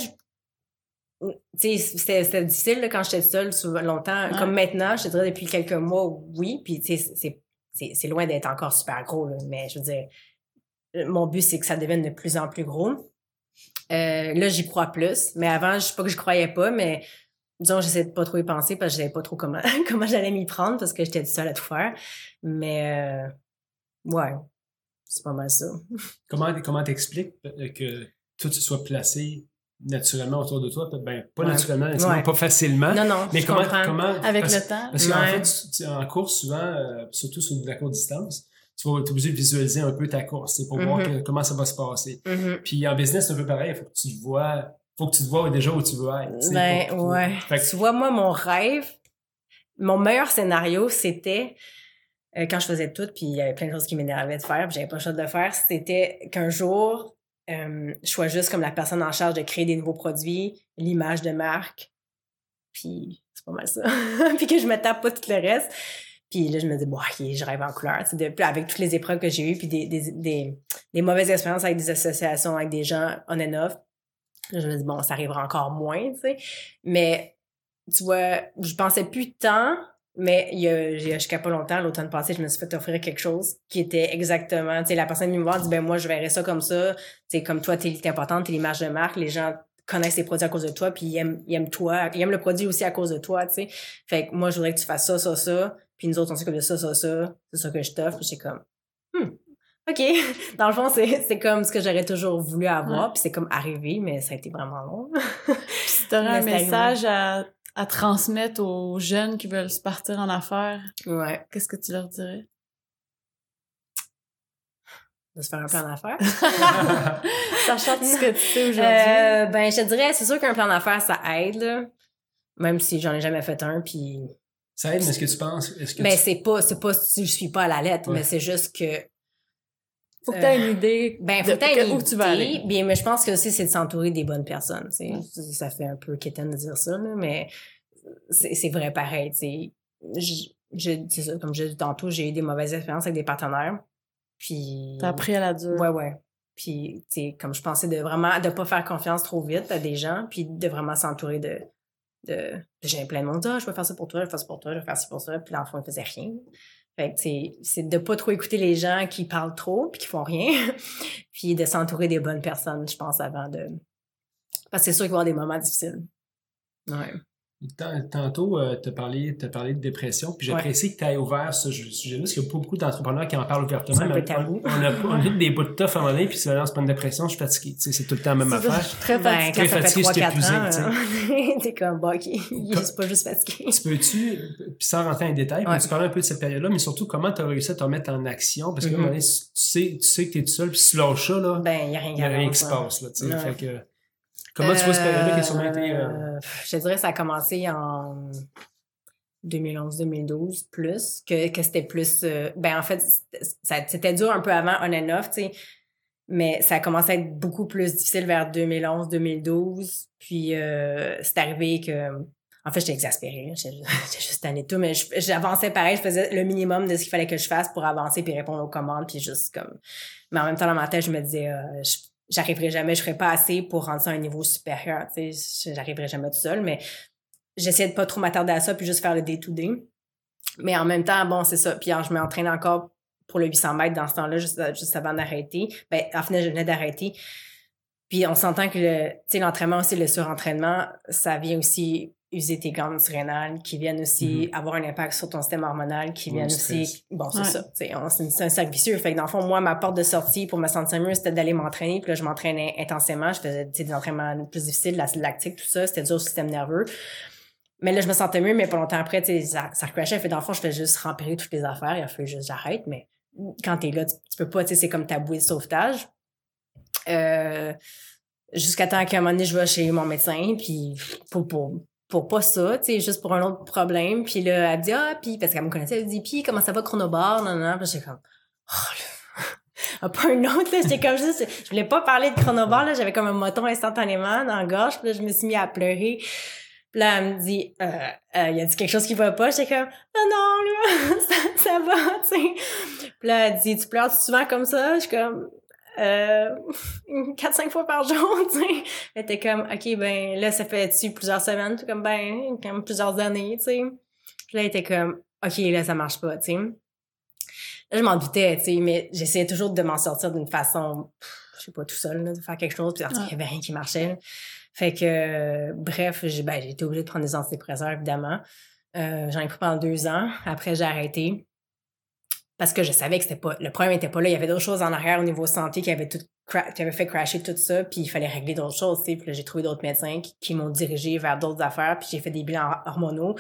c'était difficile là, quand j'étais seule longtemps. Comme maintenant, je te dirais depuis quelques mois, oui. Puis, c'est c'est loin d'être encore super gros, mais je veux dire, mon but, c'est que ça devienne de plus en plus gros. Euh, là, j'y crois plus, mais avant, je sais pas que je croyais pas, mais disons, j'essaie de pas trop y penser parce que je savais pas trop comment, comment j'allais m'y prendre parce que j'étais seule à tout faire. Mais, euh, ouais, c'est pas mal ça. Comment comment t'expliques que tout se soit placé naturellement autour de toi, ben, pas naturellement, pas facilement. Non, non, mais comment, comment, Avec le temps. Parce qu'en fait, en course, souvent, euh, surtout sur de la courte distance, tu vas être obligé de visualiser un peu ta course, pour voir mm-hmm. comment ça va se passer. Mm-hmm. Puis en business, c'est un peu pareil, il faut que tu te vois, faut que tu te vois déjà où tu veux être. Ben, ouais. Tu vois, moi, mon rêve, mon meilleur scénario, c'était euh, quand je faisais tout, puis il y avait plein de choses qui m'énervaient de faire, puis j'avais pas le choix de le faire, c'était qu'un jour, euh, je sois juste comme la personne en charge de créer des nouveaux produits, l'image de marque, puis c'est pas mal ça. puis que je me tape pas tout le reste. Puis là, je me dis, bon, je rêve en couleur. De, avec toutes les épreuves que j'ai eues, puis des, des, mauvaises expériences avec des associations, avec des gens on and off, je me dis, bon, ça arrivera encore moins, tu sais. Mais, tu vois, je pensais plus tant, mais il y a, jusqu'à pas longtemps, l'automne passé, je me suis fait offrir quelque chose qui était exactement, tu sais, la personne vient me voir, dit, ben moi, je verrais ça comme ça. Tu sais, comme toi, t'es importante, t'es l'image de marque, les gens connaissent les produits à cause de toi, puis ils aiment, ils aiment toi, ils aiment le produit aussi à cause de toi, tu sais. Fait que moi, je voudrais que tu fasses ça, ça, ça puis nous autres, on sait comme ça, ça, ça, c'est ça que je t'offre. Puis j'ai comme, hmm, OK. Dans le fond, c'est comme ce que j'aurais toujours voulu avoir. Puis c'est comme arrivé, mais ça a été vraiment long. puis si t'aurais un message à, à transmettre aux jeunes qui veulent se partir en affaires, ouais. qu'est-ce que tu leur dirais? de se faire un plan d'affaires? Sachant ce que tu sais aujourd'hui. Euh, ben, je te dirais, c'est sûr qu'un plan d'affaires, ça aide, Même si j'en ai jamais fait un, puis ça aide, mais est-ce que tu penses? Est-ce que ben, c'est pas, c'est pas, je suis pas à la lettre, mais c'est juste que. Faut que tu aies une idée. Ben, faut que une idée. Tu vas aller. Bien, mais je pense que aussi, c'est de s'entourer des bonnes personnes. Ça fait un peu quétaine de dire ça, là, mais c'est vrai pareil. Je, je, ça, comme je dit tantôt, j'ai eu des mauvaises expériences avec des partenaires. Puis. T'as appris à la dure. Ouais, ouais. Puis, tu comme je pensais de vraiment, de pas faire confiance trop vite à des gens, puis de vraiment s'entourer de, de j'ai plein de monde ah, je vais faire ça pour toi je vais faire ça pour toi je vais faire ça pour ça puis l'enfant ne faisait rien c'est de pas trop écouter les gens qui parlent trop puis qui font rien puis de s'entourer des bonnes personnes je pense avant de parce que c'est sûr qu'il va y avoir des moments difficiles. Ouais Tantôt, euh, tu as, parlé, parlé de dépression, puis j'apprécie que tu aies ouvert ce sujet-là, parce qu'il y a pas beaucoup d'entrepreneurs qui en parlent ouvertement. C'est un peu tabou. On, a, on a des bouts de tough à un moment donné, puis c'est pas une dépression, je suis fatigué. C'est tout le temps la même affaire. Je suis très fatigué. très fatigué, je suis épuisé. T'es comme, bah, ok, c'est pas juste fatigué. Tu peux-tu, puis sans rentrer en détail, peux-tu parler un peu de cette période-là, mais surtout comment tu as réussi à te remettre en action, parce que à un moment donné, tu sais, tu sais que tu es tout seul, puis si tu lâches ça, là, ben, il n'y a rien, y a rien qui se passe. Là, fait que, Comment tu vois ce période-là qui a sûrement été. Euh, euh... Je dirais que ça a commencé en 2011-2012 plus, que, que c'était plus. Euh, ben en fait, c'était dur un peu avant on and off, tu sais. Mais ça a commencé à être beaucoup plus difficile vers 2011-2012. Puis c'est arrivé que. En fait, j'étais exaspérée. J'étais juste et tout. Mais j'avançais pareil. Je faisais le minimum de ce qu'il fallait que je fasse pour avancer puis répondre aux commandes. Puis juste comme. Mais en même temps, dans ma tête, je me disais, j'arriverai jamais, je ferai pas assez pour rendre ça à un niveau supérieur, tu sais, j'arriverai jamais tout seul, mais j'essayais de pas trop m'attarder à ça puis juste faire le day-to-day. Mais en même temps, bon, c'est ça. Puis je m'entraîne encore pour le 800 mètres dans ce temps-là, juste, juste avant d'arrêter. Ben, en fait, je venais d'arrêter. Puis on s'entend que le, l'entraînement aussi, le surentraînement, ça vient aussi user tes glandes surrénales, qui viennent aussi mm-hmm. avoir un impact sur ton système hormonal, qui viennent aussi... Bon, c'est ça. C'est un cercle vicieux. Fait que dans le fond, moi, ma porte de sortie pour me sentir mieux, c'était d'aller m'entraîner. Puis là, je m'entraînais intensément. Je faisais des entraînements plus difficiles, l'acide lactique, tout ça. C'était dur au système nerveux. Mais là, je me sentais mieux, mais pas longtemps après, tu sais, ça, ça recrachait. Fait dans le fond, je faisais juste remplir toutes les affaires. Il a fallu juste j'arrête. Mais quand t'es là, tu, peux pas, tu sais, c'est comme ta bouée de sauvetage. Euh, jusqu'à temps qu'à un moment donné, je vais chez mon médecin, puis pour, pour pour pas ça, tu sais, juste pour un autre problème. Puis là, elle dit, ah, puis, parce qu'elle me connaissait, elle dit, puis, comment ça va, chronobar? Non, non, Puis j'étais comme, oh, là. pas un autre, là. J'étais comme juste, je voulais pas parler de chronobar, là. J'avais comme un moton instantanément dans la gorge. Puis là, je me suis mis à pleurer. Puis là, elle me dit, euh, euh, y a dit quelque chose qui va pas? J'étais comme, non, non, là, ça, ça va, tu sais. Puis là, elle dit, tu pleures souvent comme ça? Je suis comme, euh, 4-5 fois par jour, tu sais. Elle était comme, OK, ben là, ça fait-tu plusieurs semaines? Puis comme, ben, comme plusieurs années, tu sais. Puis là, elle était comme, OK, là, ça marche pas, tu sais. Là, je m'en doutais, tu sais, mais j'essayais toujours de m'en sortir d'une façon, je sais pas, tout seul, là, de faire quelque chose, puis il y avait rien qui marchait. Fait que, bref, j'ai ben, été obligée de prendre des antidépresseurs, évidemment. Euh, J'en ai pris pendant deux ans. Après, j'ai arrêté parce que je savais que c'était pas le problème était pas là il y avait d'autres choses en arrière au niveau santé qui avaient tout j'avais fait crasher tout ça, puis il fallait régler d'autres choses, tu sais. J'ai trouvé d'autres médecins qui, m'ont dirigé vers d'autres affaires, puis j'ai fait des bilans hormonaux.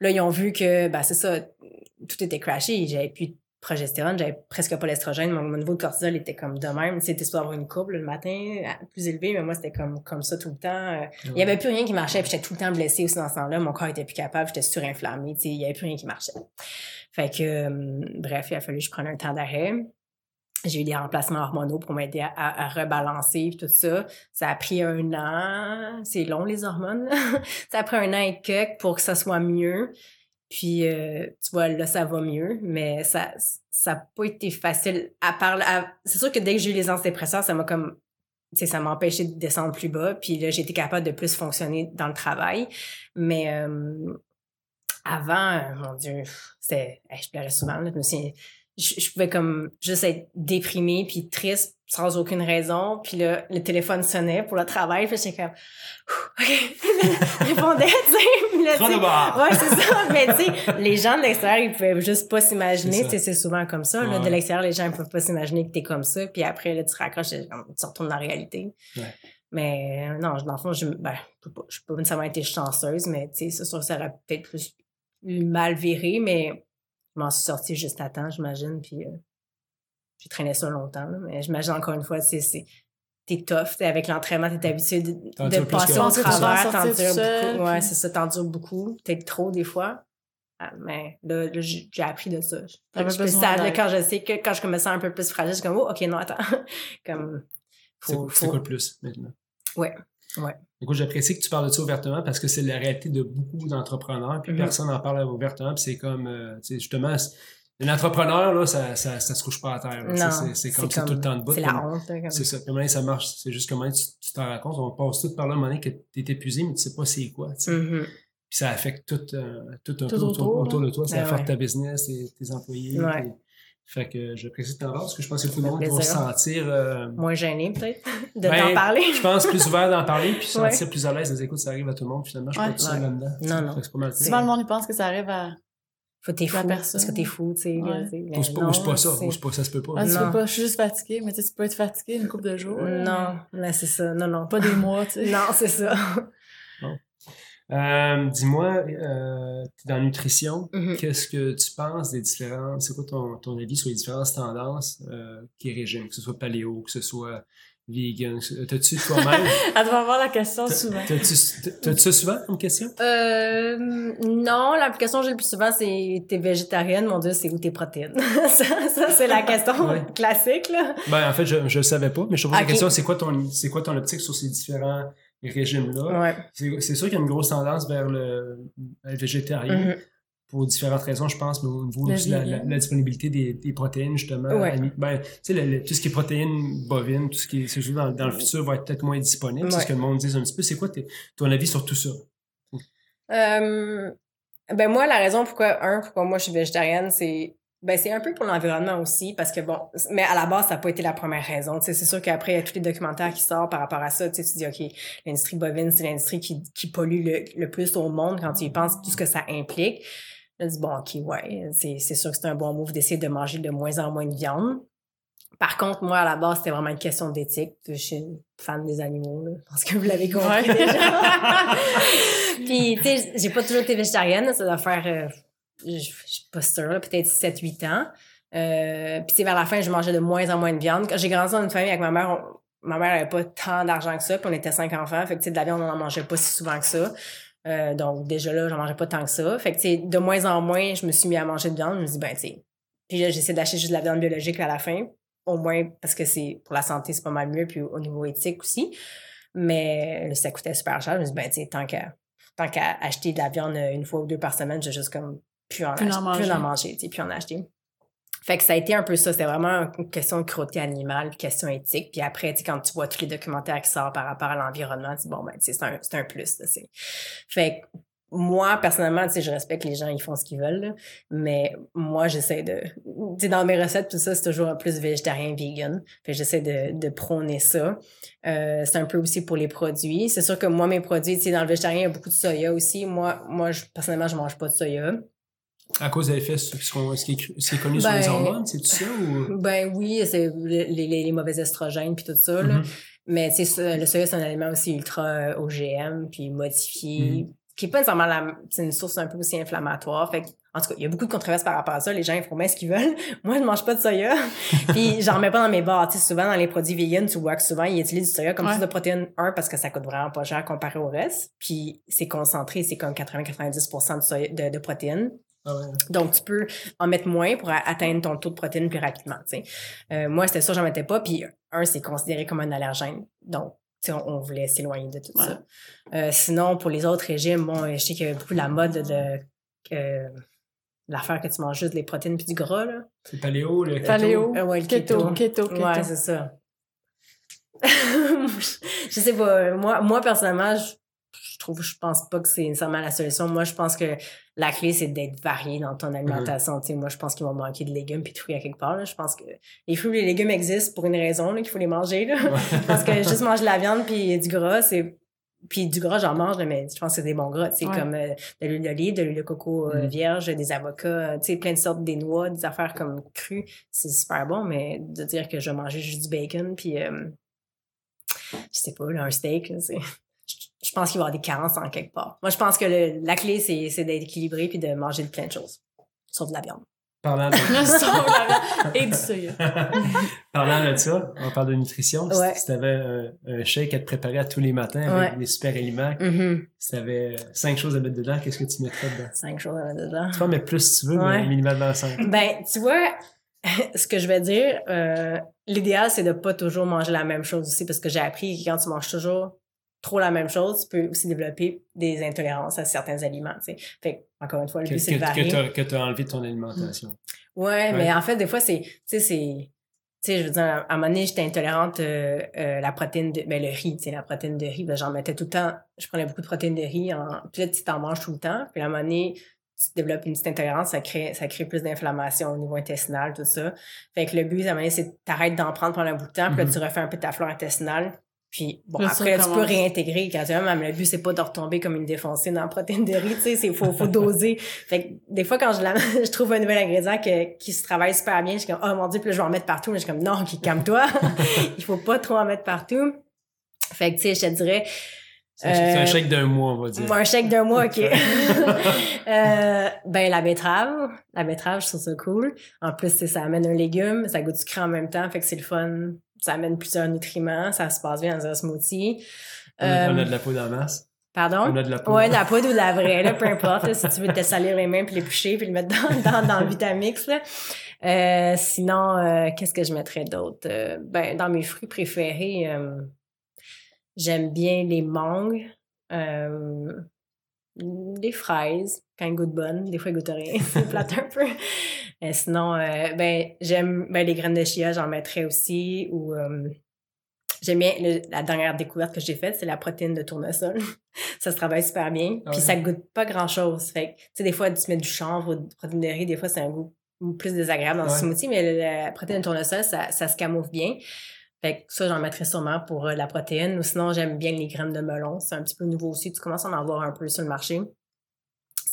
Là, ils ont vu que, ben, c'est ça, tout était crashé. J'avais plus progestérone, j'avais presque pas l'estrogène. Mon, niveau de cortisol était comme de même. C'était supposé avoir une courbe le matin, plus élevée, mais moi, c'était comme, comme ça tout le temps. Euh, il y avait plus rien qui marchait, puis j'étais tout le temps blessée aussi dans ce temps-là. Mon corps était plus capable, j'étais surinflammée, tu sais. Il y avait plus rien qui marchait. Fait que, euh, bref, il a fallu que je prenne un temps d'arrêt j'ai eu des remplacements hormonaux pour m'aider à, rebalancer tout ça. Ça a pris un an. C'est long, les hormones. ça a pris un an et quelques pour que ça soit mieux. Puis, euh, tu vois, là, ça va mieux, mais ça ça n'a pas été facile. À part, c'est sûr que dès que j'ai eu les antidépresseurs, ça m'a comme, tu sais, ça m'a empêché de descendre plus bas. Puis là, été capable de plus fonctionner dans le travail. Mais euh, avant, euh, mon Dieu, c'était, je pleurais souvent. Là, je je, pouvais comme juste être déprimée puis triste sans aucune raison. Puis là, le téléphone sonnait pour le travail. Puis j'étais comme, OK, répondais, tu sais. Ouais, c'est ça. Mais tu sais, les gens de l'extérieur, ils pouvaient juste pas s'imaginer. Tu sais, c'est souvent comme ça. Là, de l'extérieur, les gens, ils peuvent pas s'imaginer que t'es comme ça. Puis après, là, tu raccroches, tu retournes dans la réalité. Ouais. Mais non, dans le fond, je, ben, je sais pas nécessairement été chanceuse, mais tu sais, c'est sûr, ça aurait peut-être plus mal viré, mais je m'en suis sortie juste à temps, j'imagine. Puis euh, j'ai traîné ça longtemps. mais j'imagine encore une fois, c'est t'es tough, t'es avec l'entraînement, t'es habitué de, de passer au travers, t'endures beaucoup. Ouais, c'est ça, t'endures beaucoup, peut-être trop des fois. Ah, mais là, j'ai appris de ça. Je, je quand je sais que quand je me sens un peu plus fragile, je suis comme, oh, ok, non, attends. comme, faut, c'est quoi le plus maintenant? Ouais. Ouais. Écoute, j'apprécie que tu parles de ça ouvertement parce que c'est la réalité de beaucoup d'entrepreneurs, puis mm-hmm. personne n'en parle ouvertement, puis c'est comme, euh, tu sais, justement, un entrepreneur, là, ça, ça, ça se couche pas à terre. C'est comme, c'est tout le temps de bout. C'est la honte. C'est ça. Comment ça marche? C'est juste comment tu t'en racontes. On passe tout par là, à un moment donné, que tu es épuisé, mais tu sais pas c'est quoi. Mm-hmm. Puis ça affecte tout, euh, tout, tout, autour, autour, de toi. Ça ben affecte ta business, tes, tes employés. Ouais. Fait que j'apprécie de t'en parce que je pense que tout le monde va se sentir. Euh, Moins gêné, peut-être, de ben, t'en parler. je pense plus ouvert d'en parler puis se sentir plus à l'aise. Des écoutes, ça arrive à tout le monde. Finalement, je suis pas tout seul là-dedans. Non, non. C'est pas mal Souvent, le monde, pense que ça arrive à. Faut t'es fou, parce que t'es fou, tu sais. Ose pas, pas ça, ose pas, ça se peut pas. Ah, tu peux pas, je suis juste fatiguée, mais tu peux être fatiguée une couple de jours. Non, mais c'est ça, non, non. Pas des mois, tu sais. non, c'est ça. Euh, dis-moi, euh, tu es dans la nutrition. Mm-hmm. Qu'est-ce que tu penses des différents... C'est quoi ton, ton, avis sur les différentes tendances euh, qui régiment, que ce soit paléo, que ce soit vegan? T'as-tu toi-même... Elle doit avoir la question souvent. T'as-tu ça souvent comme question? Euh, non, la question que j'ai le plus souvent, c'est t'es végétarienne, mon Dieu, c'est où tes protéines? ça, ça c'est la question classique, là. Ben, en fait, je, je le savais pas, mais je te pose la question, c'est quoi ton, c'est quoi ton optique sur ces différents régime-là. C'est sûr qu'il y a une grosse tendance vers le, végétarien. Mm-hmm. Pour différentes raisons, je pense, mais au niveau de la, disponibilité des, des, protéines, justement. Ben, tu sais, tout ce qui est protéines bovines, tout ce qui est, dans, dans, le futur va être peut-être moins disponible. C'est ce que le monde dit un petit peu. C'est quoi ton avis sur tout ça? Euh, ben moi, la raison pourquoi, un, pourquoi moi je suis végétarienne, c'est ben, c'est un peu pour l'environnement aussi, parce que bon, mais à la base, ça n'a pas été la première raison. C'est sûr qu'après, il y a tous les documentaires qui sortent par rapport à ça. Tu dis, OK, l'industrie bovine, c'est l'industrie qui, qui pollue le, le, plus au monde quand tu y penses, tout ce que ça implique. Je dis, bon, OK, ouais, c'est sûr que c'est un bon move d'essayer de manger de moins en moins de viande. Par contre, moi, à la base, c'était vraiment une question d'éthique. Je suis une fan des animaux, là. Je pense que vous l'avez compris déjà. Puis, tu sais, j'ai pas toujours été végétarienne. Ça doit faire... Euh, je, suis pas sûre, peut-être 7-8 ans. Euh, puis vers la fin, je mangeais de moins en moins de viande. Quand j'ai grandi dans une famille avec ma mère, ma mère avait pas tant d'argent que ça, puis on était cinq enfants. Fait que de la viande, on n'en mangeait pas si souvent que ça. Euh, donc déjà là, j'en mangeais pas tant que ça. Fait que de moins en moins, je me suis mis à manger de viande. Je me dis ben tu sais. Puis là, j'essaie d'acheter juste de la viande biologique à la fin. Au moins parce que c'est pour la santé, c'est pas mal mieux, puis au niveau éthique aussi. Mais ça coûtait super cher. Je me dis ben tu sais, tant qu'à tant qu'à acheter de la viande une fois ou deux par semaine, j'ai juste comme puis en, plus en manger, plus en manger puis en acheter. Fait que ça a été un peu ça. C'était vraiment une question de cruauté animale, question éthique. Puis après, tu quand tu vois tous les documentaires qui sortent par rapport à l'environnement, tu dis, bon, ben, c'est un, un plus. Là, fait que moi, personnellement, tu sais, je respecte les gens, ils font ce qu'ils veulent, mais moi, j'essaie de... Tu sais, dans mes recettes, tout ça, c'est toujours un plus végétarien, vegan. Fait j'essaie de, de prôner ça. Euh, c'est un peu aussi pour les produits. C'est sûr que moi, mes produits, tu sais, dans le végétarien, il y a beaucoup de soya aussi. Moi, moi je, personnellement, je mange pas de soya. À cause de l'effet, ce, qui est, connu sur les ben, hormones, c'est tout ça? Ou... Ben oui, c'est les, les, mauvais estrogènes puis tout ça. Là. Mm-hmm. Mais le soya, c'est un aliment aussi ultra euh, OGM, puis modifié, mm-hmm. qui est pas nécessairement la, une source un peu aussi inflammatoire. Fait en tout cas, il y a beaucoup de controverses par rapport à ça. Les gens, ils font bien ce qu'ils veulent. Moi, je mange pas de soya. puis j'en mets pas dans mes bars. Tu sais, souvent, dans les produits vegan, tu vois que souvent, ils utilisent du soya comme source de protéines. Un, parce que ça coûte vraiment pas cher comparé au reste. Puis c'est concentré, c'est comme 80-90 de, de, protéines. Ah Donc, tu peux en mettre moins pour atteindre ton taux de protéines plus rapidement. Euh, moi, c'était ça, j'en mettais pas. Puis, un, c'est considéré comme un allergène. Donc, on, on, voulait s'éloigner de tout ça. Euh, sinon, pour les autres régimes, bon, je sais qu'il y a beaucoup la mode de euh, l'affaire que tu manges juste des protéines puis du gras. là. C'est paléo, le keto. Paléo, ouais, le keto. Keto, keto, Ouais, c'est ça. je sais pas. Moi, moi personnellement, je je trouve, je pense pas que c'est nécessairement la solution. Moi, je pense que la clé, c'est d'être varié dans ton alimentation. Mm Moi, je pense qu'il va manquer de légumes puis de fruits à quelque part. Là. Je pense que les fruits et les légumes existent pour une raison, qu'il faut les manger. Là. pense que juste manger de la viande puis du gras, c'est puis du gras, j'en mange, mais je pense que c'est des bons gras, sais, comme euh, de l'huile d'olive, de l'huile de coco euh, mm-hmm. vierge, des avocats, tu sais, plein de sortes, des noix, des affaires comme crues, c'est super bon, mais de dire que je manger juste du bacon, puis euh, je sais pas, là, un steak, c'est je pense qu'il va y avoir des carences en quelque part. Moi, je pense que la clé, c'est d'être équilibré puis de manger de plein de choses, sauf de la viande. Parlant de... et du soya. Parlant de ça, on parle de nutrition. Si tu avais un, shake à te préparer à tous les matins avec des super aliments, mm-hmm. si tu avais cinq choses à mettre dedans, qu'est-ce que tu mettrais dedans? Cinq choses à mettre dedans. Tu peux mettre plus si tu veux, mais minimalement cinq. Ben, tu vois, ce que je vais dire, euh, l'idéal, c'est de pas toujours manger la même chose aussi, parce que j'ai appris que quand tu manges toujours trop la même chose, tu peux aussi développer des intolérances à certains aliments, tu sais. Fait encore une fois, le but, c'est de varier. Que tu as enlevé ton alimentation. Ouais, mais en fait, des fois, c'est, tu sais, c'est, tu sais, je veux dire, à un moment donné, j'étais intolérante euh, euh la protéine de, ben, le riz, tu sais, la protéine de riz, ben, j'en mettais tout le temps, je prenais beaucoup de protéines de riz, en, puis là, tu t'en manges tout le temps, puis à un moment donné, tu développes une petite intolérance, ça crée, ça crée plus d'inflammation au niveau intestinal, tout ça. Fait que le but, à un moment donné, c'est de t'arrêter d'en prendre pendant un bout de temps, puis là, mm-hmm. tu refais un peu ta flore intestinale, puis bon, après, tu peux réintégrer quand même. Le but, c'est pas de retomber comme une défoncée dans la protéine de riz, tu sais, c'est faut, faut doser. fait que des fois, quand je, la, je trouve un nouvel ingrédient que, qui se travaille super bien, je suis comme, oh mon dieu, puis là, je vais en mettre partout. Mais je suis comme, non, calme-toi. Il faut pas trop en mettre partout. Fait que, tu sais, je te dirais, c'est un euh, chèque d'un mois, on va dire. Un chèque d'un mois, OK. euh, ben, la betterave. La betterave, je trouve ça cool. En plus, ça amène un légume, ça goûte sucré en même temps, fait que c'est le fun ça amène plusieurs nutriments, ça se passe bien dans un smoothie. On a, de la euh, poudre en masse. Pardon? On a de la poudre. Ouais, de la poudre ou de la vraie, là, peu importe. si tu veux te salir les mains puis les boucher puis le mettre dans, dans, dans le Vitamix, là. Euh, sinon, euh, qu'est-ce que je mettrais d'autre? ben, dans mes fruits préférés, j'aime bien les mangues, les fraises, quand elles goûtent bonnes. Des fois, elles goûtent rien. C'est plate un peu. Euh, sinon, euh, ben, j'aime ben, les graines de chia, j'en mettrais aussi. Ou euh, j'aime bien la dernière découverte que j'ai faite, c'est la protéine de tournesol. ça se travaille super bien. Ah puis ça goûte pas grand-chose. Fait tu sais, des fois, tu mets du chanvre ou de protéine de riz, des fois, c'est un goût plus désagréable dans le smoothie, mais la protéine de tournesol, ça, ça se camoufle bien. Fait que ça, j'en mettrais sûrement pour la protéine. Ou sinon, j'aime bien les graines de melon. C'est un petit peu nouveau aussi. Tu commences à en avoir un peu sur le marché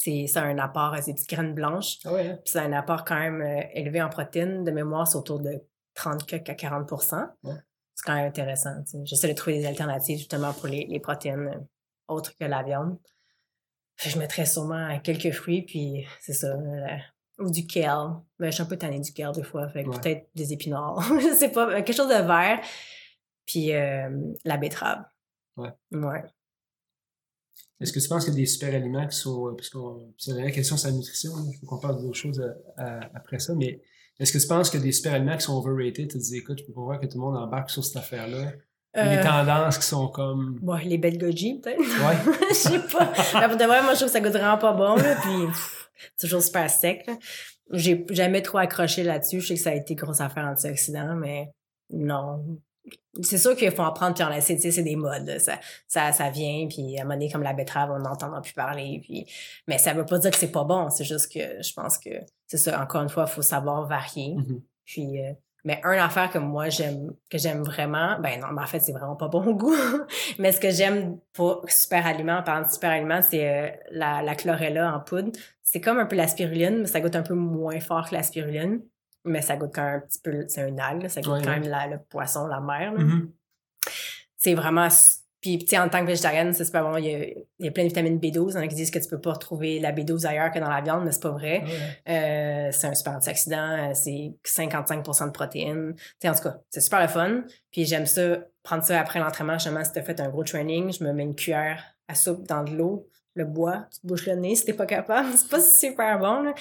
c'est un apport à ces petites graines blanches. Ah ouais. Hein? c'est un apport quand même euh, élevé en protéines. De mémoire, c'est autour de 30 à 40% C'est quand même intéressant. J'essaie de trouver des alternatives justement pour les, les protéines euh, autres que la viande. Je mettrais sûrement quelques fruits, puis c'est ça. Euh, ou du kale. Ben, je suis un peu tannée du kale des fois. Fait peut-être des épinards. je sais pas. Quelque chose de vert. Puis la betterave. Ouais. Ouais. Est-ce que tu penses qu'il y a des super aliments qui sont. Euh, parce que c'est la question sur la nutrition, il faut qu'on parle d'autres choses euh, après ça, mais est-ce que tu penses qu'il y a des super aliments qui sont overrated? Tu te dis, écoute, je peux pas voir que tout le monde embarque sur cette affaire-là. Euh... Les tendances qui sont comme. Ouais, les belles goji, peut-être. Ouais. Je sais pas. Mais pour de vrai, moi, je trouve que ça goûte vraiment pas bon, là. Puis, toujours super sec, J'ai jamais trop accroché là-dessus. Je sais que ça a été grosse affaire antioxydant, mais non c'est sûr qu'il faut en prendre puis en laisser, c'est des modes, ça, ça, ça vient, puis à un moment donné, comme la betterave, on n'entend plus parler, puis, mais ça veut pas dire que c'est pas bon, c'est juste que je pense que, c'est ça, encore une fois, il faut savoir varier, mm-hmm. puis euh, Mais un affaire que moi j'aime, que j'aime vraiment, ben non, mais en fait, c'est vraiment pas bon goût. mais ce que j'aime pour super aliment, en parlant de super aliment, c'est euh, la, la chlorella en poudre. C'est comme un peu la spiruline, mais ça goûte un peu moins fort que la spiruline. Mais ça goûte quand même un petit peu, c'est un algue, ça goûte quand même le poisson, la mer. Mm-hmm. C'est vraiment puis, tu sais, en tant que végétarienne, c'est super bon. Il y, a, il y, a, plein de vitamine B12. Il y en a qui disent que tu peux pas retrouver la B12 ailleurs que dans la viande, mais c'est pas vrai. Euh, c'est un super antioxydant. Euh, c'est 55% de protéines. Tu sais, en tout cas, c'est super le fun. Puis j'aime ça, prendre ça après l'entraînement. Justement, si t'as fait un gros training, je me mets une cuillère à soupe dans de l'eau, le bois, tu te bouches le nez si t'es pas capable. c'est pas super bon, là.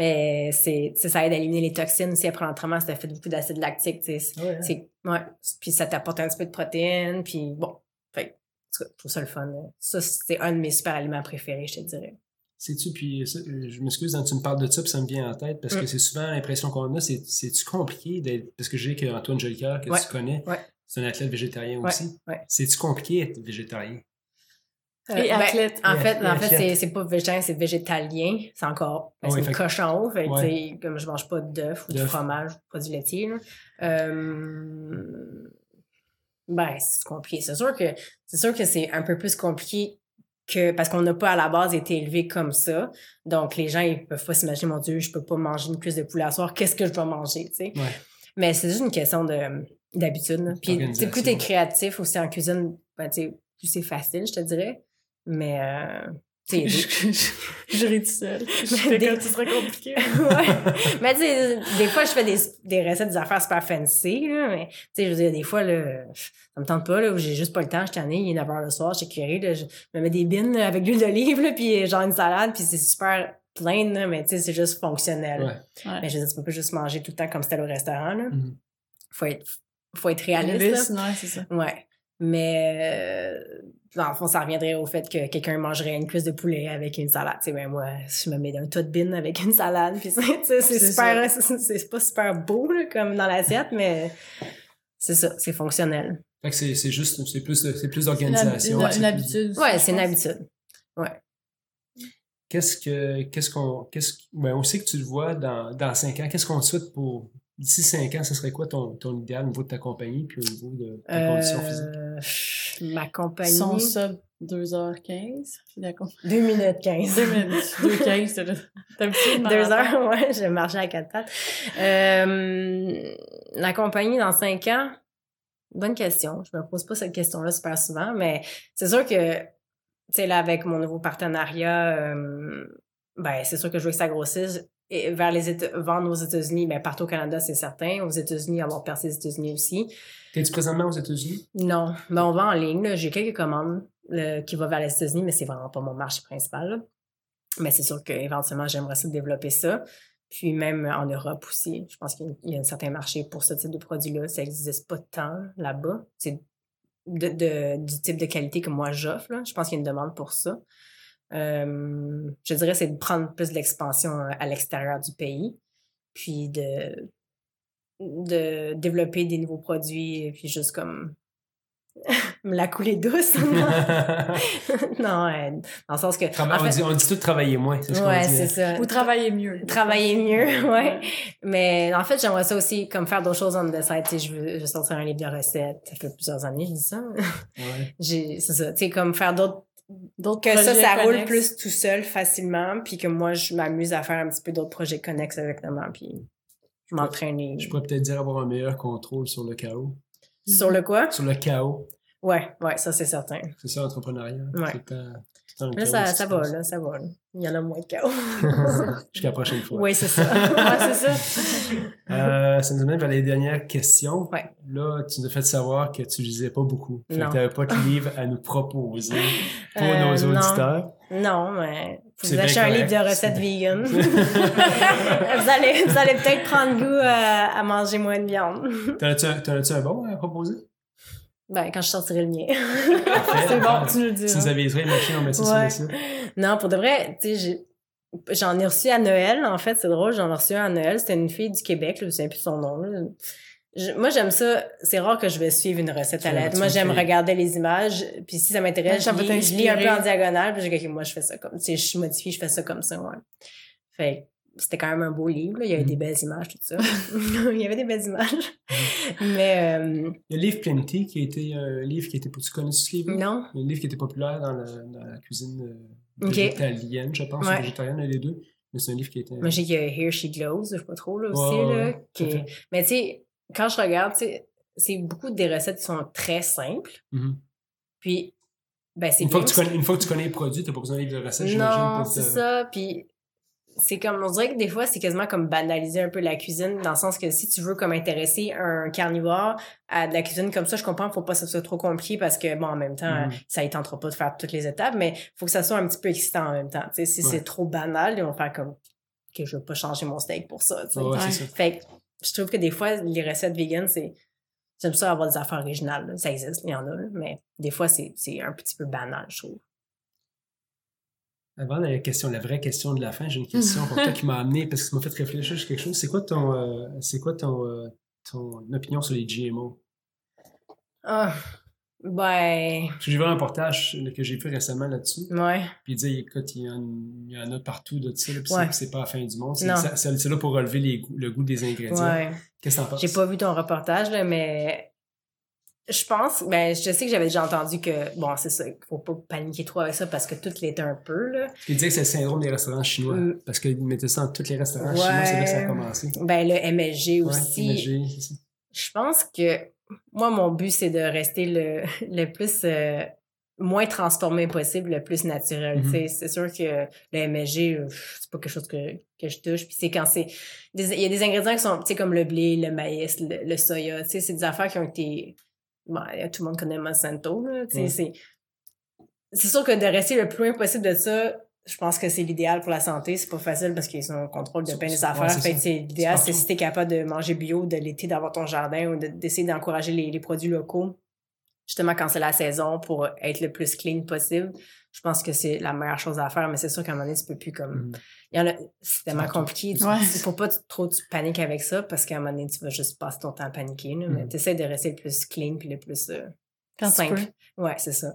Mais c'est, ça aide à éliminer les toxines aussi après l'entraînement. Ça fait beaucoup d'acide lactique, tu sais. Ouais. ouais. Puis ça t'apporte un petit peu de protéines. Puis bon, fait, je trouve ça le fun. Ça, c'est un de mes super aliments préférés, je te dirais. C'est-tu, puis je m'excuse, quand tu me parles de ça, puis ça me vient en tête, parce que mm. c'est souvent l'impression qu'on a, c'est-tu compliqué d'être. Parce que j'ai qu'Antoine Jolicoeur, que tu connais, c'est un athlète végétarien aussi. C'est-tu compliqué d'être végétarien? Euh, Et ben, athlète. en fait, en fait c'est pas végétarien, c'est végétalien. C'est encore. Ben, c'est en haut. Fait, Comme je mange pas d'œufs ou de fromage ou de produits laitiers. Euh, ben, c'est compliqué. C'est sûr que c'est sûr que c'est un peu plus compliqué que parce qu'on n'a pas à la base été élevé comme ça. Donc les gens ils peuvent pas s'imaginer mon dieu, je peux pas manger une cuisse de poulet à soir, qu'est-ce que je dois manger, tu sais? Mais c'est juste une question de d'habitude. Puis plus t'es créatif aussi en cuisine, ben, plus c'est facile, je te dirais. Mais euh, je, ris tout seul. Je des... comme, compliqué. ouais. Mais tu sais, des fois, je fais des, des recettes, des affaires super fancy, là, mais tu sais, je veux dire, des fois, là, ça me tente pas, là, j'ai juste pas le temps, je t'en ai, il est 9h le soir, je suis là, je me mets des bines avec l'huile d'olive, là, puis genre une salade, puis c'est super plein, là, mais tu sais, c'est juste fonctionnel. Ouais. Mais je veux dire, tu peux pas juste manger tout le temps comme c'était au restaurant, là. Mm-hmm. Faut être, faut être réaliste. ouais, c'est ça. Ouais. Mais euh, dans le fond, ça reviendrait au fait que quelqu'un mangerait une cuisse de poulet avec une salade. Tu sais, ben moi, je me mets un tas de bin avec une salade, puis c'est super, c'est pas super beau là, comme dans l'assiette, mais c'est ça, c'est fonctionnel. Fait que c'est juste, c'est plus, c'est plus d'organisation. Une, une, habitude. Ouais, c'est une habitude. Ouais. Qu'est-ce que, qu'est-ce qu'on, qu'est-ce, ben on sait que tu le vois dans, dans cinq ans. Qu'est-ce qu'on te souhaite pour D'ici cinq ans, ce serait quoi ton, ton idéal au niveau de ta compagnie puis au niveau de ta condition physique? Euh, ma compagnie. Son sub 2h15. D'accord. 2 minutes 15. 2 minutes. 2h15, t'as un 2 heures, ouais, je marchais à quatre pattes. Euh, la compagnie dans cinq ans, bonne question. Je me pose pas cette question-là super souvent, mais c'est sûr que, tu sais, là, avec mon nouveau partenariat, euh, ben, c'est sûr que je veux que ça grossisse et vers les États, vendre aux États-Unis, mais ben, partout au Canada, c'est certain. Aux États-Unis, avoir percé les États-Unis aussi. T'es-tu présentement aux États-Unis? Non. Mais on vend en ligne. J'ai quelques commandes qui vont vers les États-Unis, mais c'est vraiment pas mon marché principal. Mais c'est sûr qu'éventuellement, j'aimerais ça développer ça. Puis même en Europe aussi, je pense qu'il y a un certain marché pour ce type de produit-là. Ça n'existe pas tant là-bas. C'est de, du type de qualité que moi j'offre. Je pense qu'il y a une demande pour ça. Euh, je dirais, c'est de prendre plus de l'expansion euh, à l'extérieur du pays, puis de, de développer des nouveaux produits, et puis juste comme me la couler douce. non, euh, dans le sens que. on, dit, on, dit, tout travailler moins, c'est Ouais, c'est ça. Ou travailler mieux. Travailler mieux, ouais. Mais en fait, j'aimerais ça aussi, comme faire d'autres choses en the side. Tu sais, je veux, je veux sortir un livre de recettes. Ça fait plusieurs années, je dis ça. Ouais. c'est ça. Tu sais, comme faire d'autres que ça, ça roule plus tout seul facilement, puis que moi, je m'amuse à faire un petit peu d'autres projets connexes exactement, puis je m'entraîne. Je pourrais peut-être dire avoir un meilleur contrôle sur le chaos. Sur le quoi? Sur le chaos. Ouais, ouais, ça c'est certain. C'est ça, l'entrepreneuriat. Ouais. Là, ça, ça va, là, ça va. Il y en a moins de chaos. Jusqu'à la prochaine fois. Oui, c'est ça. ouais, c'est ça. Euh, ça nous amène vers les dernières questions. Ouais. Là, tu nous as fait savoir que tu lisais pas beaucoup. Fait que tu n'avais pas de livre à nous proposer pour euh, nos auditeurs. Non, mais vous achetez un livre de recettes vegan. vous allez, vous allez peut-être prendre goût à, à manger moins de viande. T'en as-tu un bon à proposer? Ben, quand je sortirai le mien. c'est bon, tu nous dis. Si vous avez les machines, on met ça sur Non, pour de vrai, tu sais, j'en ai reçu à Noël, en fait, c'est drôle, j'en ai reçu un à Noël. C'était une fille du Québec, je ne sais plus son nom. moi, j'aime ça. C'est rare que je vais suivre une recette à l'aide. Moi, j'aime regarder les images. Puis si ça m'intéresse, je, lis, je lis un peu en diagonale. Puis j'ai moi, je fais ça comme, tu sais, je modifie, je fais ça comme ça, ouais. Fait c'était quand même un beau livre. Il y avait des mm. belles images, tout ça. il y avait des belles images. Mais. Euh, il y a le livre Plenty, qui a été un livre qui était. Tu connais ce livre? Non. Un livre qui était populaire dans, la cuisine euh, végétalienne, je pense, ouais. végétarienne, les deux. Mais c'est un livre qui été. Moi, j'ai qu'il y a Here She Glows, je sais pas trop, là aussi. là, Mais tu sais, quand je regarde, c'est beaucoup des recettes qui sont très simples. Mm-hmm. Puis, ben, c'est une, fois que tu connais, une fois que tu connais les produits, tu n'as pas besoin de recettes, j'imagine. Non, c'est ça. Puis, c'est comme, on dirait que des fois, c'est quasiment comme banaliser un peu la cuisine, dans le sens que si tu veux comme intéresser un carnivore à de la cuisine comme ça, je comprends, faut pas que ça soit trop compliqué parce que, bon, en même temps, mm. ça ne tentera pas de faire toutes les étapes, mais faut que ça soit un petit peu excitant en même temps. Tu sais, si c'est trop banal, ils vont faire comme, que je veux pas changer mon steak pour ça, tu sais. Fait que, je trouve que des fois, les recettes vegan, c'est, j'aime ça avoir des affaires originales, ça existe, il y en a, mais des fois, c'est un petit peu banal, je trouve. Avant la question, la vraie question de la fin, j'ai une question pour toi qui m'a amené parce que ça m'a fait réfléchir sur quelque chose. C'est quoi ton, euh, c'est quoi ton, euh, ton opinion sur les GMO? Ah, ben. J'ai vu un reportage que j'ai fait récemment là-dessus. Ouais. Puis il dit, écoute, il y, en, a partout de ça, puis c'est pas la fin du monde. C'est là pour relever le goût des ingrédients. Ouais. Qu'est-ce que t'en penses? J'ai pas vu ton reportage, là, mais je pense, ben, je sais que j'avais déjà entendu que, bon, c'est ça, faut pas paniquer trop avec ça parce que tout l'est un peu, là. Tu disais que c'est le syndrome des restaurants chinois. Mm. Parce qu'ils mettaient ça dans tous les restaurants chinois, c'est là que ça a commencé. Ben, le MSG aussi. MSG, Je pense que, moi, mon but, c'est de rester le, le plus, euh, moins transformé possible, le plus naturel. Mm-hmm. C'est sûr que le MSG, c'est pas quelque chose que, que je touche. Puis c'est quand c'est... Il y a des ingrédients qui sont, tu sais, comme le blé, le maïs, le, le soya, tu sais, c'est des affaires qui ont été tout le monde connaît Monsanto. C'est sûr que de rester le plus loin possible de ça, je pense que c'est l'idéal pour la santé. C'est pas facile parce qu'ils sont en contrôle de plein des affaires. l'idéal, c'est si t'es capable de manger bio de l'été, d'avoir ton jardin ou d'essayer d'encourager les, les, produits locaux, justement quand c'est la saison pour être le plus clean possible. Je pense que c'est la meilleure chose à faire, mais c'est sûr qu'à un moment donné, tu peux plus comme. Mm. Il y en a, c'est tellement compliqué. Il faut pas trop tu paniques avec ça parce qu'à un moment donné, tu vas juste passer ton temps à paniquer. Mais mm. tu essaies de rester le plus clean puis le plus euh, simple. Ouais, c'est ça.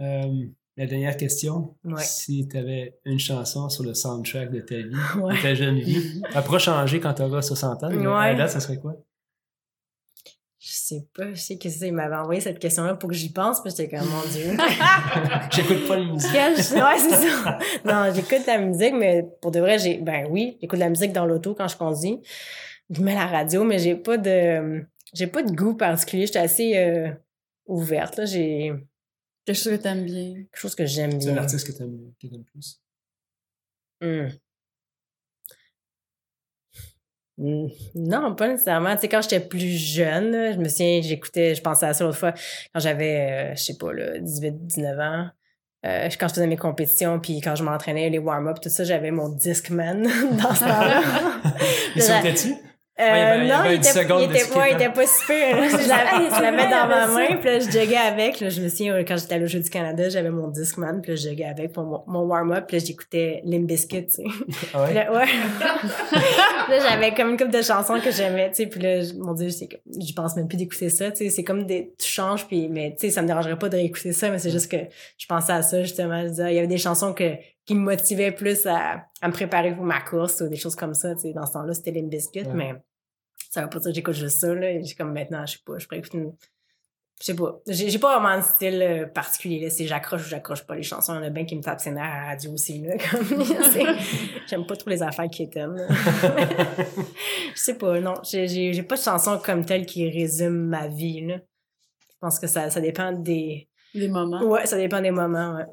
Euh, la dernière question. Si tu avais une chanson sur le soundtrack de ta vie, de ta jeune vie, elle pourra changer quand tu auras 60 ans. là, ça serait quoi? Je sais pas, je sais que c'est, il m'avait envoyé cette question-là pour que j'y pense, puis j'étais comme, mon Dieu. j'écoute pas la musique. ouais, c'est ça. Non, j'écoute la musique, mais pour de vrai, j'ai, ben oui, j'écoute la musique dans l'auto quand je conduis. Je mets la radio, mais j'ai pas de, j'ai pas de goût particulier. J'étais assez euh, ouverte, là. J'ai. Quelque chose que t'aimes bien. Quelque chose que j'aime bien. C'est un artiste que t'aimes, que t'aimes plus. Hum. Non, pas nécessairement. Tu sais, quand j'étais plus jeune, je me souviens, j'écoutais, je pensais à ça l'autre fois, quand j'avais, euh, je sais pas, là, 18, 19 ans. Euh, quand je faisais mes compétitions, puis quand je m'entraînais, les warm-up, tout ça, j'avais mon Discman dans ce temps-là. Et sautais-tu? Euh, non, il, était, il, était il était pas super. je l'avais dans ma main, puis là, je joguais avec. Là, je me souviens, quand j'étais à au Jeu du Canada, j'avais mon Discman, puis là, je joguais avec pour mon, mon warm-up, puis là, j'écoutais Limp Bizkit, tu sais. Ah ouais? Là, ouais. là, j'avais comme une couple de chansons que j'aimais, tu sais, puis là, mon Dieu, je pense même plus d'écouter ça, tu sais. C'est comme des, tu changes, puis, mais tu sais, ça me dérangerait pas de réécouter ça, mais c'est juste que je pensais à ça, justement. Je disais, il y avait des chansons que, qui me motivaient plus à, à me préparer pour ma course ou des choses comme ça, tu sais. Dans ce temps-là, c'était Limp Bizkit, mais ça veut pas dire que j'écoute juste ça, là. J'ai comme maintenant, je sais pas, je pourrais écouter une... Je sais pas. J'ai pas vraiment un style euh, particulier, là. C'est j'accroche ou j'accroche pas les chansons. Il y en a bien qui me tapent ses nerfs à la radio aussi, là. J'aime pas trop les affaires qui étonnent. je sais pas, non. J'ai pas de chanson comme telle qui résume ma vie, là. Je pense que ça, ça dépend des... Des moments. Ouais, ça dépend des moments, ouais.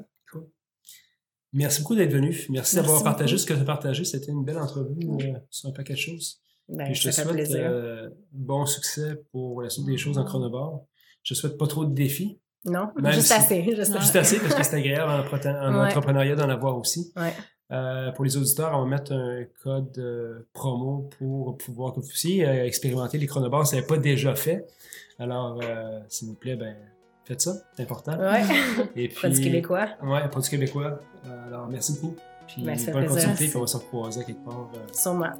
Merci beaucoup d'être venu. Merci, d'avoir partagé ce que tu as partagé. C'était une belle entrevue euh, sur un paquet de choses. Ben, je te souhaite euh, bon succès pour la suite des choses en chronobord. Je te souhaite pas trop de défis. Non, juste assez. Juste, assez parce que c'est agréable en, entrepreneuriat d'en avoir aussi. Ouais. Euh, pour les auditeurs, on va mettre un code euh, promo pour pouvoir que vous puissiez expérimenter les chronobores si ce n'est pas déjà fait. Alors, s'il vous plaît, ben, faites ça, c'est important. Ouais. Et puis, produit québécois. Oui, produit québécois. alors, merci beaucoup. Puis ben, bonne continuité, puis on va se recroiser quelque part. Sûrement.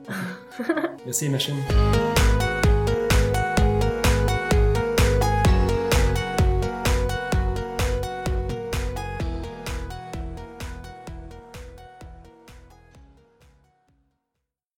Merci, machine.